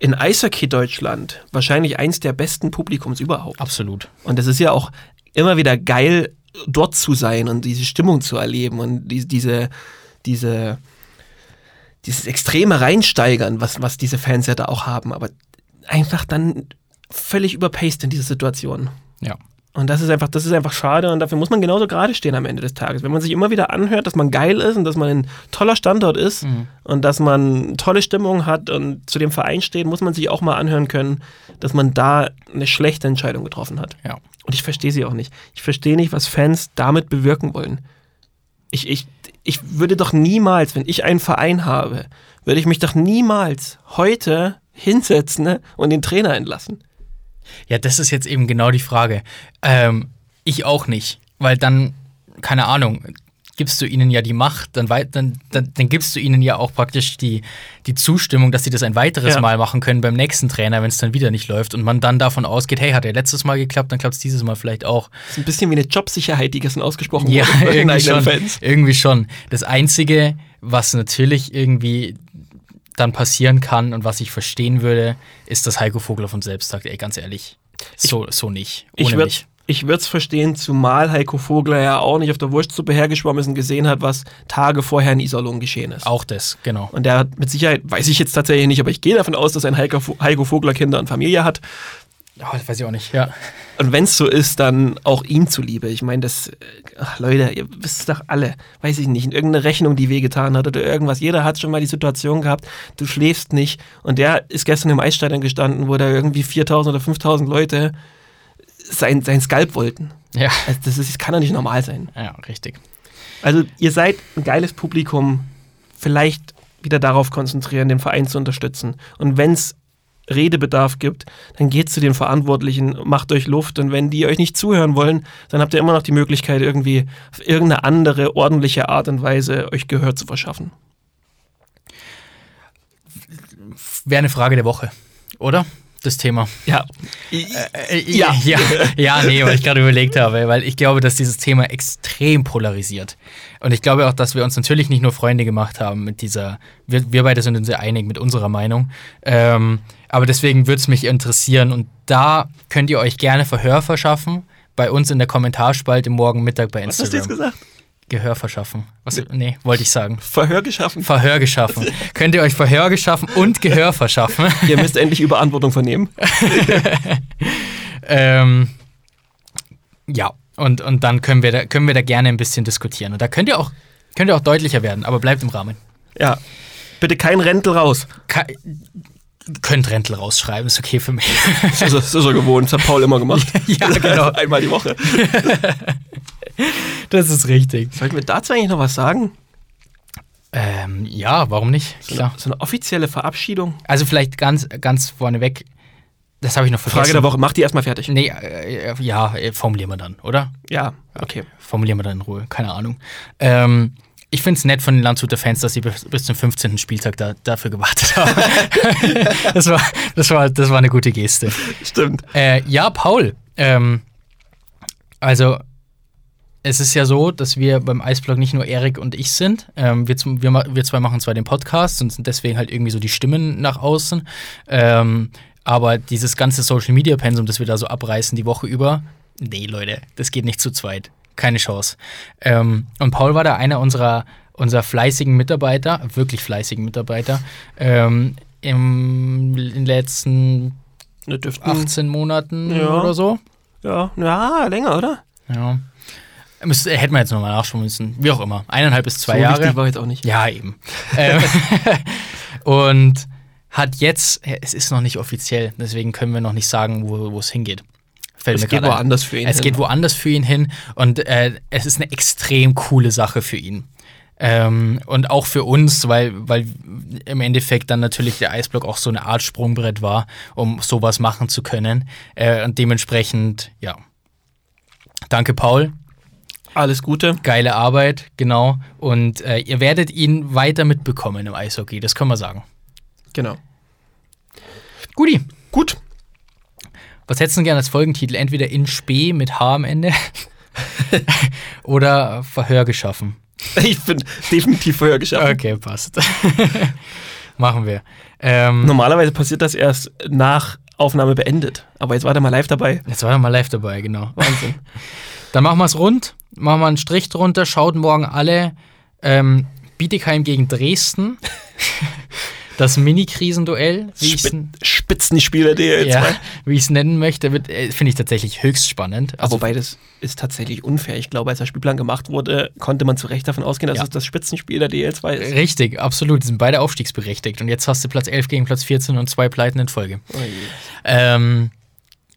in Eishockey Deutschland wahrscheinlich eins der besten Publikums überhaupt. Absolut. Und es ist ja auch immer wieder geil, dort zu sein und diese Stimmung zu erleben und die, diese, diese, dieses extreme Reinsteigern, was, was diese Fans ja da auch haben, aber einfach dann völlig überpaced in dieser Situation. Ja. Und das ist einfach, das ist einfach schade und dafür muss man genauso gerade stehen am Ende des Tages. Wenn man sich immer wieder anhört, dass man geil ist und dass man ein toller Standort ist und dass man tolle Stimmung hat und zu dem Verein steht, muss man sich auch mal anhören können, dass man da eine schlechte Entscheidung getroffen hat. Ja. Und ich verstehe sie auch nicht. Ich verstehe nicht, was Fans damit bewirken wollen. Ich, ich, ich würde doch niemals, wenn ich einen Verein habe, würde ich mich doch niemals heute hinsetzen ne, und den Trainer entlassen. Ja, das ist jetzt eben genau die Frage. Ähm, ich auch nicht, weil dann, keine Ahnung, gibst du ihnen ja die Macht, dann, dann, dann, dann gibst du ihnen ja auch praktisch die, die Zustimmung, dass sie das ein weiteres Ja. Mal machen können beim nächsten Trainer, wenn es dann wieder nicht läuft und man dann davon ausgeht, hey, hat er letztes Mal geklappt, dann klappt es dieses Mal vielleicht auch. Das ist ein bisschen wie eine Jobsicherheit, die gestern ausgesprochen Ja, wurde den irgendwie schon, irgendwie schon. Das Einzige, was natürlich irgendwie dann passieren kann und was ich verstehen würde, ist, dass Heiko Vogler von selbst sagt, ey, ganz ehrlich, so, so nicht, Ich ohne würde mich. ich würde es verstehen, zumal Heiko Vogler ja auch nicht auf der Wurstsuppe hergeschwommen ist und gesehen hat, was Tage vorher in Iserlohn geschehen ist. Auch das, genau. Und der hat mit Sicherheit, weiß ich jetzt tatsächlich nicht, aber ich gehe davon aus, dass ein Heiko, Heiko Vogler Kinder und Familie hat. Oh, das weiß ich auch nicht, ja. Und wenn es so ist, dann auch ihm zuliebe. Ich meine, das, äh, ach, Leute, ihr wisst es doch alle, weiß ich nicht, irgendeine Rechnung, die wehgetan hat oder irgendwas. Jeder hat schon mal die Situation gehabt, du schläfst nicht. Und der ist gestern im Eisstadion gestanden, wo da irgendwie 4000 oder 5000 Leute sein, sein Skalp wollten. Ja, Also das, ist, das kann doch nicht normal sein. ja, richtig. Also ihr seid ein geiles Publikum, vielleicht wieder darauf konzentrieren, den Verein zu unterstützen. Und wenn es Redebedarf gibt, dann geht zu den Verantwortlichen, macht euch Luft und wenn die euch nicht zuhören wollen, dann habt ihr immer noch die Möglichkeit, irgendwie auf irgendeine andere, ordentliche Art und Weise euch Gehör zu verschaffen. Wäre eine Frage der Woche, oder? Das Thema. Ja. Äh, Ja. ja. Ja, nee, weil ich gerade überlegt habe, weil ich glaube, dass dieses Thema extrem polarisiert. Und ich glaube auch, dass wir uns natürlich nicht nur Freunde gemacht haben mit dieser, wir, wir beide sind uns sehr einig mit unserer Meinung. Ähm, aber deswegen würde es mich interessieren und da könnt ihr euch gerne Verhör verschaffen. Bei uns in der Kommentarspalte morgen Mittag bei Was Instagram. hast du jetzt gesagt? Gehör verschaffen. Was, nee, wollte ich sagen. Verhör geschaffen. Verhör geschaffen. Könnt ihr euch Verhör geschaffen und Gehör verschaffen? ihr müsst endlich Überantwortung vernehmen. ähm, ja, Und, und dann können wir, da, können wir da gerne ein bisschen diskutieren. Und da könnt ihr auch, könnt ihr auch deutlicher werden, aber bleibt im Rahmen. Ja. Bitte kein Rentel raus. Ka könnt Rentel rausschreiben, ist okay für mich. Das ist, das ist er gewohnt. Das hat Paul immer gemacht. Ja, genau. Einmal die Woche. Das ist richtig. Sollten wir dazu eigentlich noch was sagen? Ähm, ja, warum nicht? So Klar. eine, so eine offizielle Verabschiedung. Also vielleicht ganz, ganz vorneweg, das habe ich noch vergessen. Frage der Woche. Mach die erstmal fertig. Nee, äh, ja, äh, formulieren wir dann, oder? Ja, okay. Formulieren wir dann in Ruhe, keine Ahnung. Ähm, ich finde es nett von den Landshuter Fans, dass sie bis, bis zum 15. Spieltag da, dafür gewartet haben. das, war, das, war, das war eine gute Geste. Stimmt. Äh, ja, Paul. Ähm, also, es ist ja so, dass wir beim Eisblog nicht nur Erik und ich sind. Ähm, wir, zum, wir, wir zwei machen zwar den Podcast und sind deswegen halt irgendwie so die Stimmen nach außen. Ähm, aber dieses ganze Social Media Pensum, das wir da so abreißen die Woche über, nee, Leute, das geht nicht zu zweit. Keine Chance. Ähm, und Paul war da einer unserer, unserer fleißigen Mitarbeiter, wirklich fleißigen Mitarbeiter, ähm, im, in den letzten Ne, dürften, 18 Monaten Ja. oder so. Ja, ja, länger, oder? Ja. Müsste, hätten wir jetzt nochmal nachschauen müssen. Wie auch immer. Eineinhalb bis zwei so Jahre. wichtig war jetzt auch nicht. Ja, eben. ähm, und hat jetzt, es ist noch nicht offiziell, deswegen können wir noch nicht sagen, wo wo es hingeht. Fällt Es geht ein. woanders für ihn Es hin. geht woanders für ihn hin und äh, es ist eine extrem coole Sache für ihn. Ähm, und auch für uns, weil, weil im Endeffekt dann natürlich der Eisblock auch so eine Art Sprungbrett war, um sowas machen zu können. Äh, und dementsprechend, ja. Danke, Paul. Alles Gute. Geile Arbeit, genau. Und äh, ihr werdet ihn weiter mitbekommen im Eishockey, das können wir sagen. Genau. Guti, Gut. was hättest du gerne als Folgentitel? Entweder in Spee mit H am Ende oder Verhör geschaffen. Ich bin definitiv vorher geschafft. Okay, passt. Machen wir. Ähm, Normalerweise passiert das erst nach Aufnahme beendet. Aber jetzt war der mal live dabei. jetzt war er mal live dabei, genau. Wahnsinn. Dann machen wir es rund, machen wir einen Strich drunter, schaut morgen alle ähm, Bietigheim gegen Dresden. Das Mini-Krisenduell, wie ich es Spi Spitzenspiel der DL2. ja, wie ich's nennen möchte, äh, finde ich tatsächlich höchst spannend. Aber Also, wobei das ist tatsächlich unfair. Ich glaube, als der Spielplan gemacht wurde, konnte man zu Recht davon ausgehen, dass Ja. es das Spitzenspiel der DL2 ist. richtig, absolut. Die sind beide aufstiegsberechtigt. Und jetzt hast du Platz 11 gegen Platz 14 und zwei Pleiten in Folge. Oh. Ähm,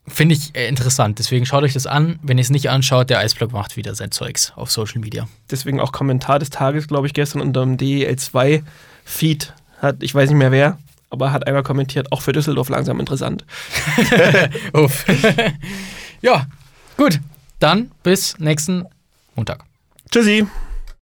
Finde ich äh, interessant. Deswegen schaut euch das an. Wenn ihr es nicht anschaut, der Eisblock macht wieder sein Zeugs auf Social Media. Deswegen auch Kommentar des Tages, glaube ich, gestern unter dem DL2-Feed hat, ich weiß nicht mehr wer, aber hat einmal kommentiert, auch für Düsseldorf langsam interessant. Uff. ja, gut. Dann bis nächsten Montag. Tschüssi.